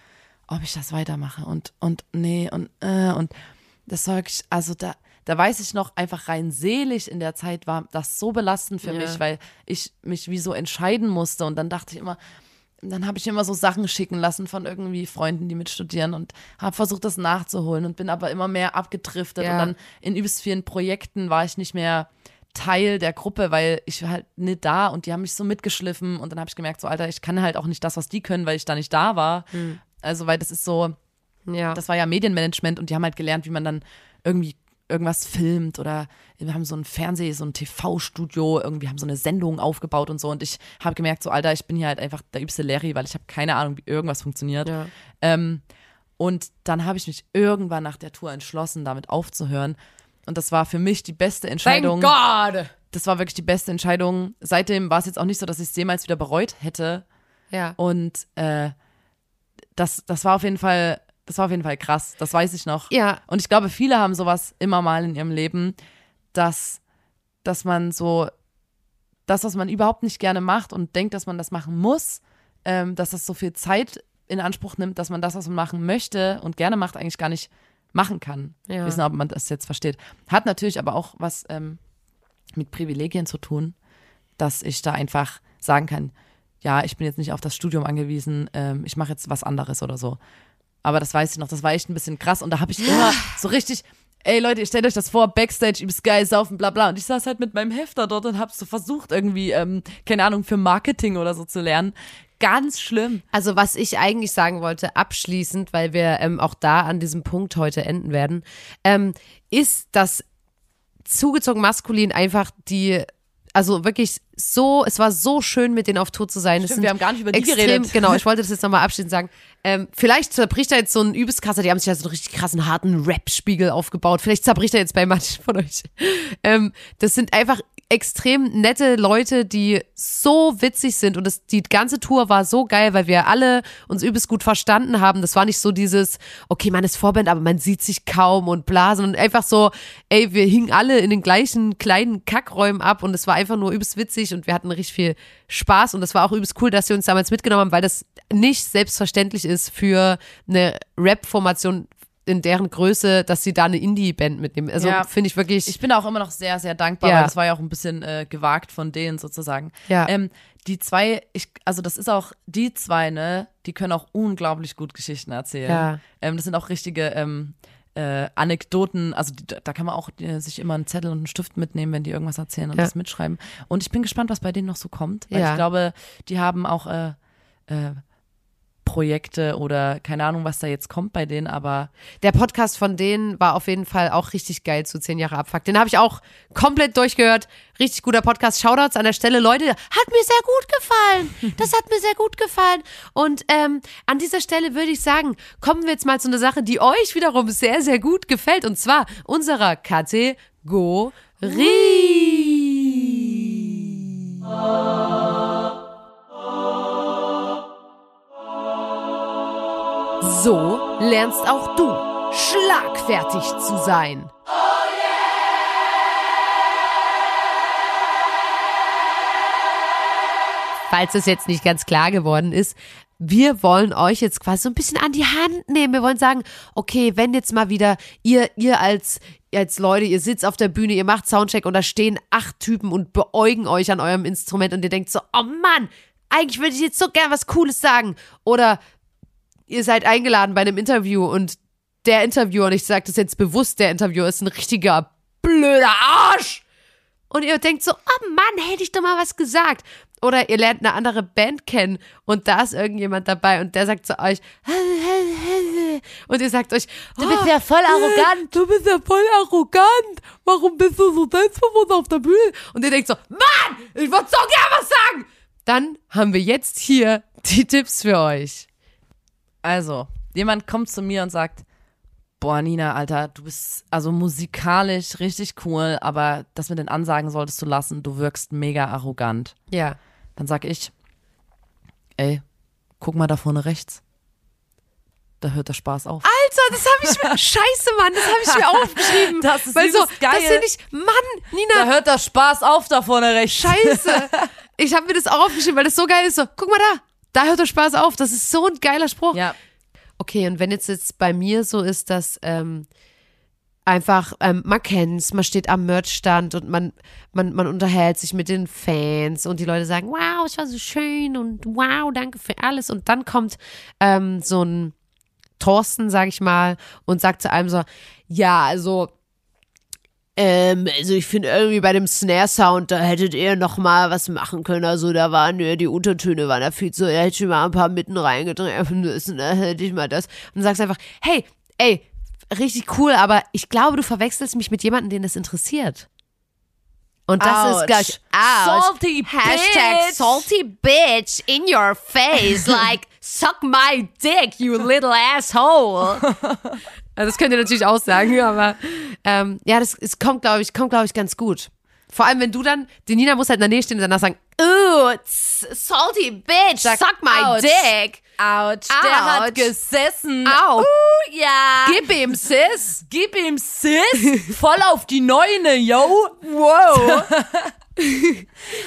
ob ich das weitermache und und nee und äh, und das war wirklich, also da da weiß ich noch einfach rein seelisch in der Zeit war das so belastend für Ja. mich, weil ich mich wie so entscheiden musste und dann dachte ich immer, dann habe ich immer so Sachen schicken lassen von irgendwie Freunden, die mitstudieren und habe versucht, das nachzuholen und bin aber immer mehr abgedriftet Ja. und dann in übelst vielen Projekten war ich nicht mehr Teil der Gruppe, weil ich war halt nicht da und die haben mich so mitgeschliffen und dann habe ich gemerkt, so Alter, ich kann halt auch nicht das, was die können, weil ich da nicht da war. Also, weil das ist so, Ja. das war ja Medienmanagement und die haben halt gelernt, wie man dann irgendwie irgendwas filmt oder wir haben so ein Fernseh, so ein TV-Studio, irgendwie haben so eine Sendung aufgebaut und so und ich habe gemerkt, so Alter, ich bin hier halt einfach der übste Larry, weil ich habe keine Ahnung, wie irgendwas funktioniert. Ja. Ähm, und dann habe ich mich irgendwann nach der Tour entschlossen, damit aufzuhören. Und das war für mich die beste Entscheidung. God! Das war wirklich die beste Entscheidung. Seitdem war es jetzt auch nicht so, dass ich es jemals wieder bereut hätte. Ja. Und äh, das, das war auf jeden Fall, das war auf jeden Fall krass. Das weiß ich noch. Ja. Und ich glaube, viele haben sowas immer mal in ihrem Leben, dass, dass man so das, was man überhaupt nicht gerne macht und denkt, dass man das machen muss, ähm, dass das so viel Zeit in Anspruch nimmt, dass man das, was man machen möchte und gerne macht, eigentlich gar nicht machen kann. Ja. Ich weiß nicht, ob man das jetzt versteht. Hat natürlich aber auch was ähm, mit Privilegien zu tun, dass ich da einfach sagen kann, ja, ich bin jetzt nicht auf das Studium angewiesen, ähm, ich mache jetzt was anderes oder so. Aber das weiß ich noch, das war echt ein bisschen krass und da habe ich immer so richtig, ey Leute, ihr stellt euch das vor, Backstage, übelst geil, saufen, bla bla. Und ich saß halt mit meinem Hefter dort und habe so versucht irgendwie, ähm, keine Ahnung, für Marketing oder so zu lernen. Ganz schlimm. Also was ich eigentlich sagen wollte, abschließend, weil wir ähm, auch da an diesem Punkt heute enden werden, ähm, ist, dass zugezogen maskulin einfach die, also wirklich so, es war so schön, mit denen auf Tour zu sein. Stimmt, wir haben gar nicht über die extrem, geredet. Genau, ich wollte das jetzt nochmal abschließend sagen. Ähm, vielleicht zerbricht er jetzt so ein übelst krasser, die haben sich ja so einen richtig krassen, harten Rap-Spiegel aufgebaut. Vielleicht zerbricht er jetzt bei manchen von euch. Ähm, das sind einfach extrem nette Leute, die so witzig sind und das, die ganze Tour war so geil, weil wir alle uns übelst gut verstanden haben. Das war nicht so dieses, okay, man ist Vorband, aber man sieht sich kaum und bla, sondern einfach so, ey, wir hingen alle in den gleichen kleinen Kackräumen ab und es war einfach nur übelst witzig und wir hatten richtig viel Spaß und das war auch übelst cool, dass sie uns damals mitgenommen haben, weil das nicht selbstverständlich ist für eine Rap-Formation in deren Größe, dass sie da eine Indie-Band mitnehmen. Also Ja. finde ich wirklich. Ich bin auch immer noch sehr, sehr dankbar, Ja. weil das war ja auch ein bisschen äh, gewagt von denen sozusagen. Ja. Ähm, die zwei, ich, also das ist auch, die zwei, ne, die können auch unglaublich gut Geschichten erzählen. Ja. Ähm, das sind auch richtige ähm, äh, Anekdoten, also die, da kann man auch äh, sich immer einen Zettel und einen Stift mitnehmen, wenn die irgendwas erzählen und Ja. das mitschreiben. Und ich bin gespannt, was bei denen noch so kommt, weil Ja. ich glaube, die haben auch äh, äh, Projekte oder keine Ahnung, was da jetzt kommt bei denen, aber Der Podcast von denen war auf jeden Fall auch richtig geil zu 10 Jahre Abfuck. Den habe ich auch komplett durchgehört. Richtig guter Podcast. Shoutouts an der Stelle. Leute, hat mir sehr gut gefallen. Das hat mir sehr gut gefallen. Und ähm, an dieser Stelle würde ich sagen, kommen wir jetzt mal zu einer Sache, die euch wiederum sehr, sehr gut gefällt. Und zwar unserer Kategorie. So lernst auch du schlagfertig zu sein. Falls es jetzt nicht ganz klar geworden ist, wir wollen euch jetzt quasi so ein bisschen an die Hand nehmen. Wir wollen sagen, okay, wenn jetzt mal wieder ihr, ihr als, als Leute, ihr sitzt auf der Bühne, ihr macht Soundcheck und da stehen acht Typen und beäugen euch an eurem Instrument und ihr denkt so, oh Mann, eigentlich würde ich jetzt so gern was Cooles sagen. Oder ihr seid eingeladen bei einem Interview und der Interviewer, und ich sage das jetzt bewusst, der Interviewer ist ein richtiger blöder Arsch. Und ihr denkt so, oh Mann, hätte ich doch mal was gesagt. Oder ihr lernt eine andere Band kennen und da ist irgendjemand dabei und der sagt zu euch, und ihr sagt euch, Du bist ja voll arrogant. Du bist ja voll arrogant. Warum bist du so selbstbewusst auf der Bühne? Und ihr denkt so, Mann, ich wollte so gern was sagen. Dann haben wir jetzt hier die Tipps für euch. Also, jemand kommt zu mir und sagt, boah, Nina, Alter, du bist also musikalisch richtig cool, aber das mit den Ansagen solltest du lassen, du wirkst mega arrogant. Ja. Dann sag ich, ey, guck mal da vorne rechts. Da hört der Spaß auf. Alter, das habe ich mir. Scheiße, Mann, das habe ich mir aufgeschrieben. Das ist Weil so, geil. das finde ich. Mann, Nina, Da hört der Spaß auf da vorne rechts. Scheiße. Ich habe mir das auch aufgeschrieben, weil das so geil ist. So, guck mal da, da hört der Spaß auf. Das ist so ein geiler Spruch. Ja, Okay, und wenn jetzt, jetzt bei mir so ist, dass ähm, einfach, ähm, man kennt's, man steht am Merchstand und man, man, man unterhält sich mit den Fans und die Leute sagen, wow, es war so schön und wow, danke für alles. Und dann kommt ähm, so ein Thorsten, sag ich mal, und sagt zu einem so, ja, also ähm, also ich finde irgendwie bei dem Snare-Sound, da hättet ihr noch mal was machen können. Also da waren ja die Untertöne waren da viel zu, da hätte ich mal ein paar mitten reingedreht müssen, da hätte ich mal das. Und sagst einfach, hey, ey, richtig cool, aber ich glaube, du verwechselst mich mit jemandem, den das interessiert. Und das Ouch. ist ouch. Salty Hashtag bitch. salty bitch in your face. Like, suck my dick, you little asshole. Also das könnt ihr natürlich auch sagen, aber ähm, ja, das es kommt, glaube ich, kommt, glaube ich, ganz gut. Vor allem, wenn du dann, die Nina muss halt in der Nähe stehen und danach sagen, Ooh, salty bitch, Sag, suck my ouch. dick. Autsch, der Ouch. hat gesessen. Au. Uh, ja. Gib ihm, Sis. Gib ihm Sis. Voll auf die Neune, yo. Wow.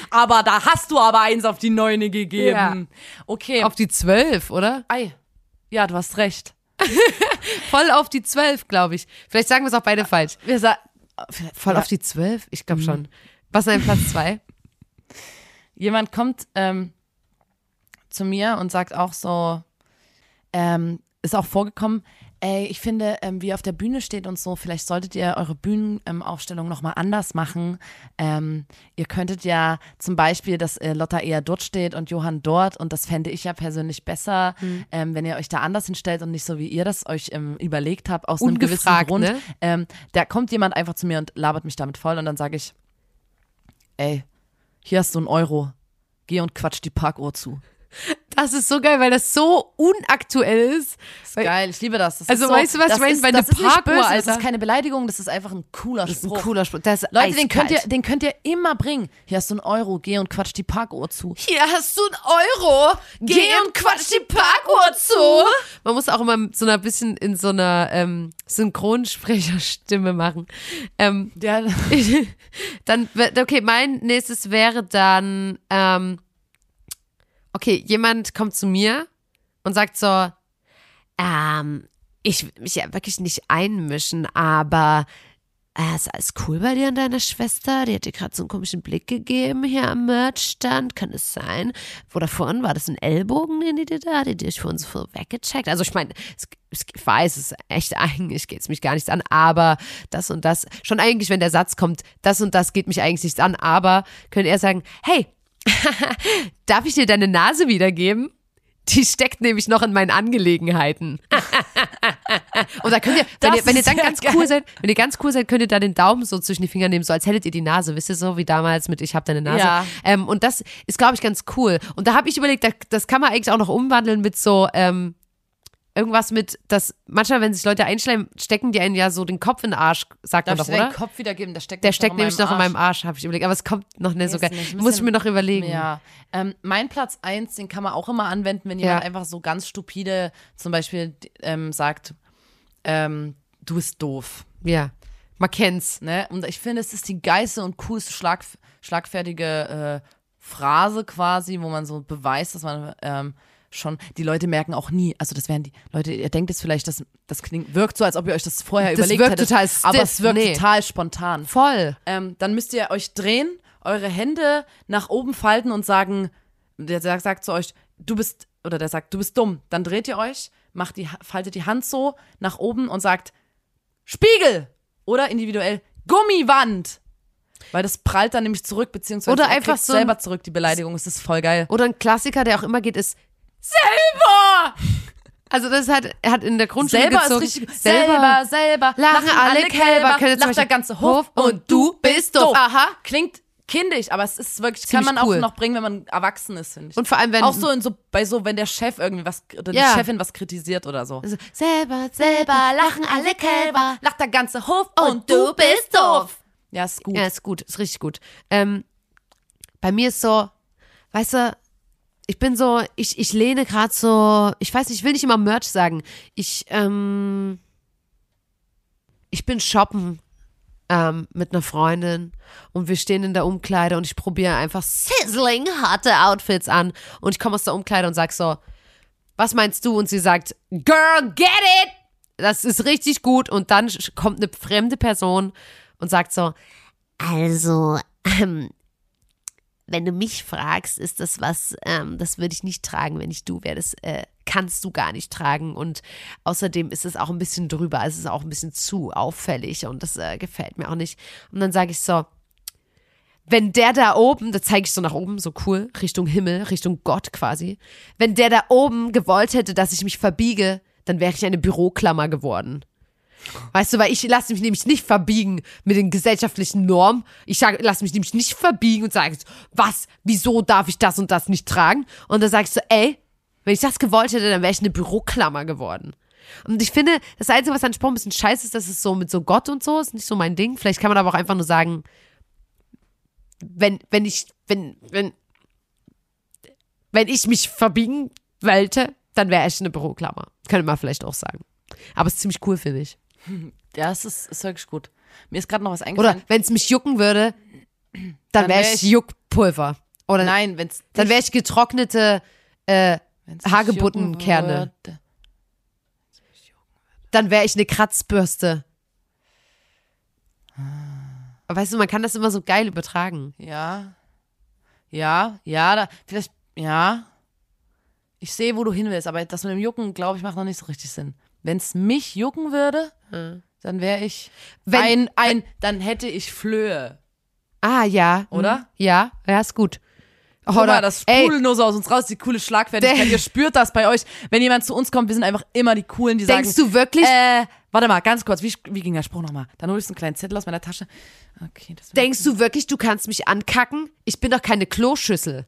aber da hast du aber eins auf die Neune gegeben. Okay. Auf die zwölf, oder? Ei. Ja, du hast recht. Voll auf die zwölf, glaube ich. Vielleicht sagen wir es auch beide falsch. Wir sa Voll Ja. auf die zwölf? Ich glaube schon. Was ist denn Platz zwei? Jemand kommt ähm, zu mir und sagt auch so, ähm, ist auch vorgekommen, ey, ich finde, ähm, wie auf der Bühne steht und so, vielleicht solltet ihr eure Bühnenaufstellung nochmal anders machen. Ähm, ihr könntet ja zum Beispiel, dass äh, Lotta eher dort steht und Johann dort und das fände ich ja persönlich besser, ähm, wenn ihr euch da anders hinstellt und nicht so, wie ihr das euch ähm, überlegt habt, aus einem gewissen Ungefragt, Grund. ne? Ähm, da kommt jemand einfach zu mir und labert mich damit voll und dann sage ich, ey, hier hast du einen Euro. Geh und quatsch die Parkuhr zu. Das ist so geil, weil das so unaktuell ist. Weil- Geil, ich liebe das. das Also ist so, weißt du was, das ist, bei das ist nicht Parkuhr, böse, das Alter. ist keine Beleidigung, das ist einfach ein cooler Das ist ein Spruch. cooler Spruch. Das ist Leute, den könnt, ihr, den könnt ihr immer bringen. Hier hast du einen Euro, geh und quatsch die Parkuhr zu. Hier hast du einen Euro. Geh und quatsch die Parkuhr zu. Man muss auch immer so ein bisschen in so einer ähm, Synchronsprecherstimme machen. Ähm, Der, dann, okay, mein nächstes wäre dann, ähm, okay, jemand kommt zu mir und sagt so, ähm, ich will mich ja wirklich nicht einmischen, aber äh, ist alles cool bei dir und deiner Schwester? Die hat dir gerade so einen komischen Blick gegeben hier am Merchstand. Kann es sein? Oder vorhin war das ein Ellbogen, den die dir da, die dich uns so weggecheckt? Also ich meine, ich weiß, es ist echt eigentlich geht es mich gar nichts an, aber das und das, schon eigentlich, wenn der Satz kommt, das und das geht mich eigentlich nichts an, aber könnte er sagen, hey, darf ich dir deine Nase wiedergeben? Die steckt nämlich noch in meinen Angelegenheiten. Und da könnt ihr, wenn Das ihr, wenn ihr dann ganz geil. cool seid, wenn ihr ganz cool seid, könnt ihr da den Daumen so zwischen die Finger nehmen, so als hättet ihr die Nase, wisst ihr so, wie damals mit Ich hab deine Nase. Ja. Ähm, und das ist, glaube ich, ganz cool. Und da habe ich überlegt, da, das kann man eigentlich auch noch umwandeln mit so, ähm, irgendwas mit, dass manchmal, wenn sich Leute einschleimen, stecken die einen ja so den Kopf in den Arsch, sagt man Darf doch, ich oder? den Kopf wiedergeben? Der steckt, Der nämlich steckt nämlich noch in meinem Arsch. Habe ich überlegt. Aber es kommt noch nicht so geil. nicht, Muss ich mir noch überlegen. Ja, ähm, mein Platz eins, den kann man auch immer anwenden, wenn Ja. jemand einfach so ganz stupide zum Beispiel ähm, sagt, ähm, du bist doof. Ja. Man kennt's. Ne? Und ich finde, es ist die geilste und coolste Schlag, schlagfertige äh, Phrase quasi, wo man so beweist, dass man ähm, schon, die Leute merken auch nie, also das wären die Leute, ihr denkt jetzt vielleicht, das, das klingt, wirkt so, als ob ihr euch das vorher Das überlegt wirkt hättet, total aber stiff, es wirkt nee. total spontan. Voll. Ähm, dann müsst ihr euch drehen, eure Hände nach oben falten und sagen, der sagt, sagt zu euch, du bist, oder der sagt, du bist dumm. Dann dreht ihr euch, macht die, faltet die Hand so nach oben und sagt, Spiegel! Oder individuell, Gummiwand! Weil das prallt dann nämlich zurück, beziehungsweise Oder er einfach so ein- selber zurück, die Beleidigung. Es ist voll geil. Oder ein Klassiker, der auch immer geht, ist Selber! Also das hat, er hat in der Grundschule Selber gezogen. ist richtig. Selber, selber. Lachen alle Kälber, zum lacht der ganze Hof und du bist doof. Aha. Klingt kindisch, aber es ist wirklich, Ziemlich kann man cool. auch noch bringen, wenn man erwachsen ist, finde ich. Und vor allem, wenn auch so in so, bei so, wenn der Chef irgendwie was, oder die Ja. Chefin was kritisiert oder so. also, selber, selber lachen alle Kälber. Lacht der ganze Hof Und du bist doof. Ja, ist gut. Ja, ist gut, ist richtig gut. Ähm, bei mir ist so, weißt du, ich bin so, ich, ich lehne gerade so, ich weiß nicht, ich will nicht immer Merch sagen. Ich, ähm, ich bin shoppen ähm, mit einer Freundin und wir stehen in der Umkleide und ich probiere einfach sizzling harte Outfits an und ich komme aus der Umkleide und sag so, was meinst du? Und sie sagt, Girl, get it! Das ist richtig gut. Und dann kommt eine fremde Person und sagt so, Also, ähm, wenn du mich fragst, ist das was, ähm, das würde ich nicht tragen, wenn ich du wäre. Das äh, kannst du gar nicht tragen. Und außerdem ist es auch ein bisschen drüber. Es ist auch ein bisschen zu auffällig und das äh, gefällt mir auch nicht. Und dann sage ich so, wenn der da oben, da zeige ich so nach oben, so cool, Richtung Himmel, Richtung Gott quasi, wenn der da oben gewollt hätte, dass ich mich verbiege, dann wäre ich eine Büroklammer geworden. Weißt du, weil ich lasse mich nämlich nicht verbiegen mit den gesellschaftlichen Normen. Ich lasse mich nämlich nicht verbiegen und sage, was, wieso darf ich das und das nicht tragen? Und dann sage ich so, ey, wenn ich das gewollt hätte, dann wäre ich eine Büroklammer geworden. Und ich finde, das Einzige, was an Spruch ein bisschen scheiße ist, dass es so mit so Gott und so ist nicht so mein Ding. Vielleicht kann man aber auch einfach nur sagen, wenn, wenn ich, wenn, wenn, wenn ich mich verbiegen wollte, dann wäre ich eine Büroklammer. Könnte man vielleicht auch sagen. Aber es ist ziemlich cool, finde ich. Ja, es ist, ist wirklich gut. Mir ist gerade noch was Oder eingefallen. wenn es mich jucken würde, dann, Dann wäre wär ich ich- Juckpulver. Oder Nein, wenn es dann wäre ich getrocknete äh, Hagebuttenkerne. Dann wäre ich eine Kratzbürste. Aber weißt du, man kann das immer so geil übertragen. Ja. Ja, ja, da, vielleicht, ja. Ich sehe, wo du hin willst, aber das mit dem Jucken, glaube ich, macht noch nicht so richtig Sinn. Wenn es mich jucken würde, dann wäre ich Wenn- ein, ein, dann hätte ich Flöhe. Ah, ja. Oder? Hm. Ja, ja, ist gut. Guck Oder, mal, das sprudelt nur so aus uns raus, die coole Schlagfertigkeit. Ihr spürt das bei euch. Wenn jemand zu uns kommt, wir sind einfach immer die Coolen, die denkst sagen, du wirklich, äh, warte mal, ganz kurz, wie, wie ging der Spruch nochmal? Dann hol ich so einen kleinen Zettel aus meiner Tasche. Okay, das denkst du wirklich, du kannst mich ankacken? Ich bin doch keine Kloschüssel.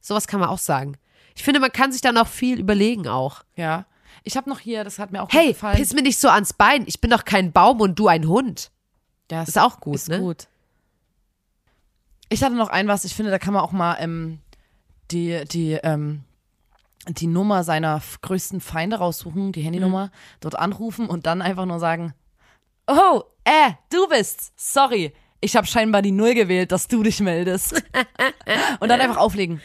Sowas kann man auch sagen. Ich finde, man kann sich dann auch viel überlegen auch. Ja. Ich habe noch hier, das hat mir auch Hey, gefallen. piss mir nicht so ans Bein. Ich bin doch kein Baum und du ein Hund. Ja, Ist auch gut, ist ne? gut. Ich hatte noch ein was, ich finde, da kann man auch mal ähm, die, die, ähm, die Nummer seiner größten Feinde raussuchen, die Handynummer, Mhm. dort anrufen und dann einfach nur sagen, oh, äh, du bist's, sorry, ich habe scheinbar die Null gewählt, dass du dich meldest. und dann einfach auflegen.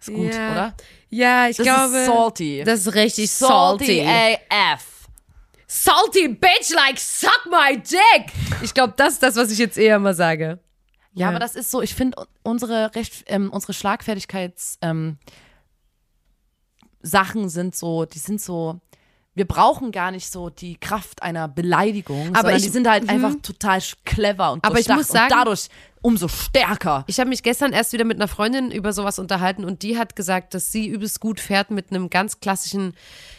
Ist gut, Ja. oder? Ja, ich Das ist salty. Das ist richtig salty AF. Salty bitch, like suck my dick. Ich glaube, das ist das, was ich jetzt eher mal sage. Ja, aber das ist so, ich finde unsere recht, ähm, unsere Schlagfertigkeits ähm, Sachen sind so, die sind so, wir brauchen gar nicht so die Kraft einer Beleidigung, Aber sondern ich- die sind halt mhm. einfach total clever und Aber ich muss sagen- und dadurch umso stärker. Ich habe mich gestern erst wieder mit einer Freundin über sowas unterhalten und die hat gesagt, dass sie übelst gut fährt mit einem ganz klassischen,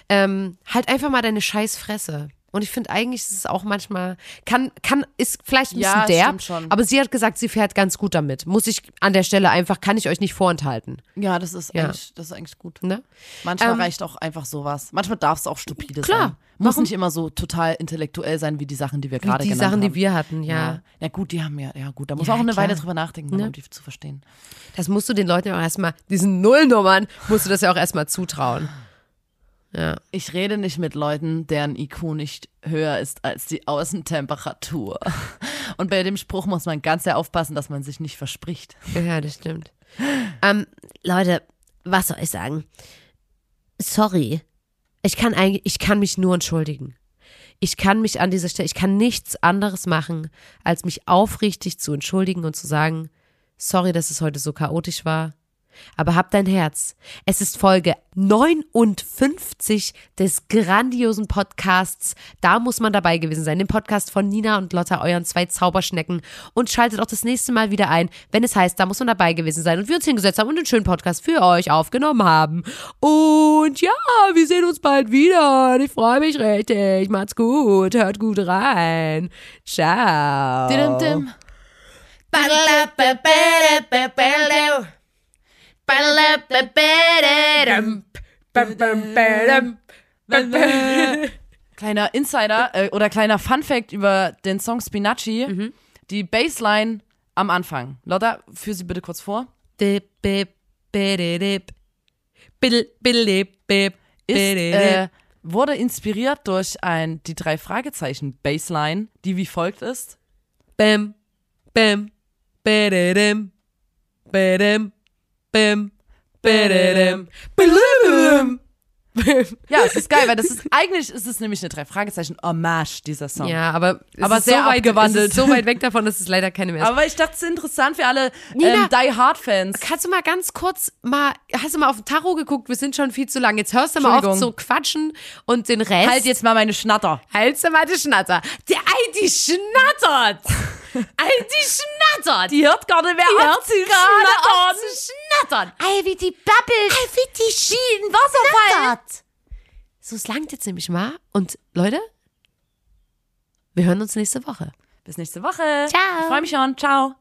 ähm, halt einfach mal deine Scheißfresse. Und ich finde eigentlich ist es auch manchmal, kann, kann, ist vielleicht ein Ja, bisschen derb, aber sie hat gesagt, sie fährt ganz gut damit. Muss ich an der Stelle einfach, kann ich euch nicht vorenthalten. Ja, das ist, Ja. Eigentlich, das ist eigentlich gut. Ne? Manchmal Ähm, reicht auch einfach sowas. Manchmal darf es auch stupide Klar. sein. Muss Warum? nicht immer so total intellektuell sein wie die Sachen, die wir gerade die genannt Sachen, haben. die wir hatten, ja. ja. Ja, gut, die haben ja, ja gut, da muss Ja, man auch eine klar. Weile drüber nachdenken, Ne? um die zu verstehen. Das musst du den Leuten auch erstmal, diesen Nullnummern, musst du das ja auch erstmal zutrauen. Ja. Ich rede nicht mit Leuten, deren IQ nicht höher ist als die Außentemperatur. Und bei dem Spruch muss man ganz sehr aufpassen, dass man sich nicht verspricht. Ja, das stimmt. Ähm, Leute, was soll ich sagen? Sorry. Ich kann eigentlich, ich kann mich nur entschuldigen. Ich kann mich an dieser Stelle, ich kann nichts anderes machen, als mich aufrichtig zu entschuldigen und zu sagen, sorry, dass es heute so chaotisch war. Aber hab dein Herz. Es ist Folge 59 des grandiosen Podcasts. Da muss man dabei gewesen sein. Dem Podcast von Nina und Lotta, euren zwei Zauberschnecken. Und schaltet auch das nächste Mal wieder ein, wenn es heißt, da muss man dabei gewesen sein. Und wir uns hingesetzt haben und einen schönen Podcast für euch aufgenommen haben. Und ja, wir sehen uns bald wieder. Ich freue mich richtig. Macht's gut. Hört gut rein. Ciao. Dim, dim. Kleiner Insider äh, oder kleiner Funfact über den Song Spinacci. Mhm. Die Bassline am Anfang. Lotta, führ sie bitte kurz vor. Ist, äh, wurde inspiriert durch ein die drei Fragezeichen Bassline, die wie folgt ist. Bim, bim, bididim, bidim, bim, bididim, bidim. Ja, es ist geil, weil das ist eigentlich ist es nämlich eine drei Fragezeichen Hommage dieser Song. Ja, aber, Aber sehr so weit, abgewandelt. So weit weg davon, dass es leider keine mehr ist. Aber ich dachte, es ist interessant für alle Nina, ähm, Die Hard Fans. Kannst du mal ganz kurz mal, hast du mal auf den Tacho geguckt? Wir sind schon viel zu lang. Jetzt hörst du mal auf zu quatschen und den Rest. Halt jetzt mal meine Schnatter. Halt's mal die Schnatter. Die, ei, die schnattert. ei, die schnattert. Die hört nicht mehr Die hört gerade schnattern. Zu schnattern. Ei, wie die babbelt. Ei, wie die Schienen Wasserfall. So, es langt jetzt nämlich mal. Und Leute, wir hören uns nächste Woche. Bis nächste Woche. Ciao. Ich freue mich schon. Ciao.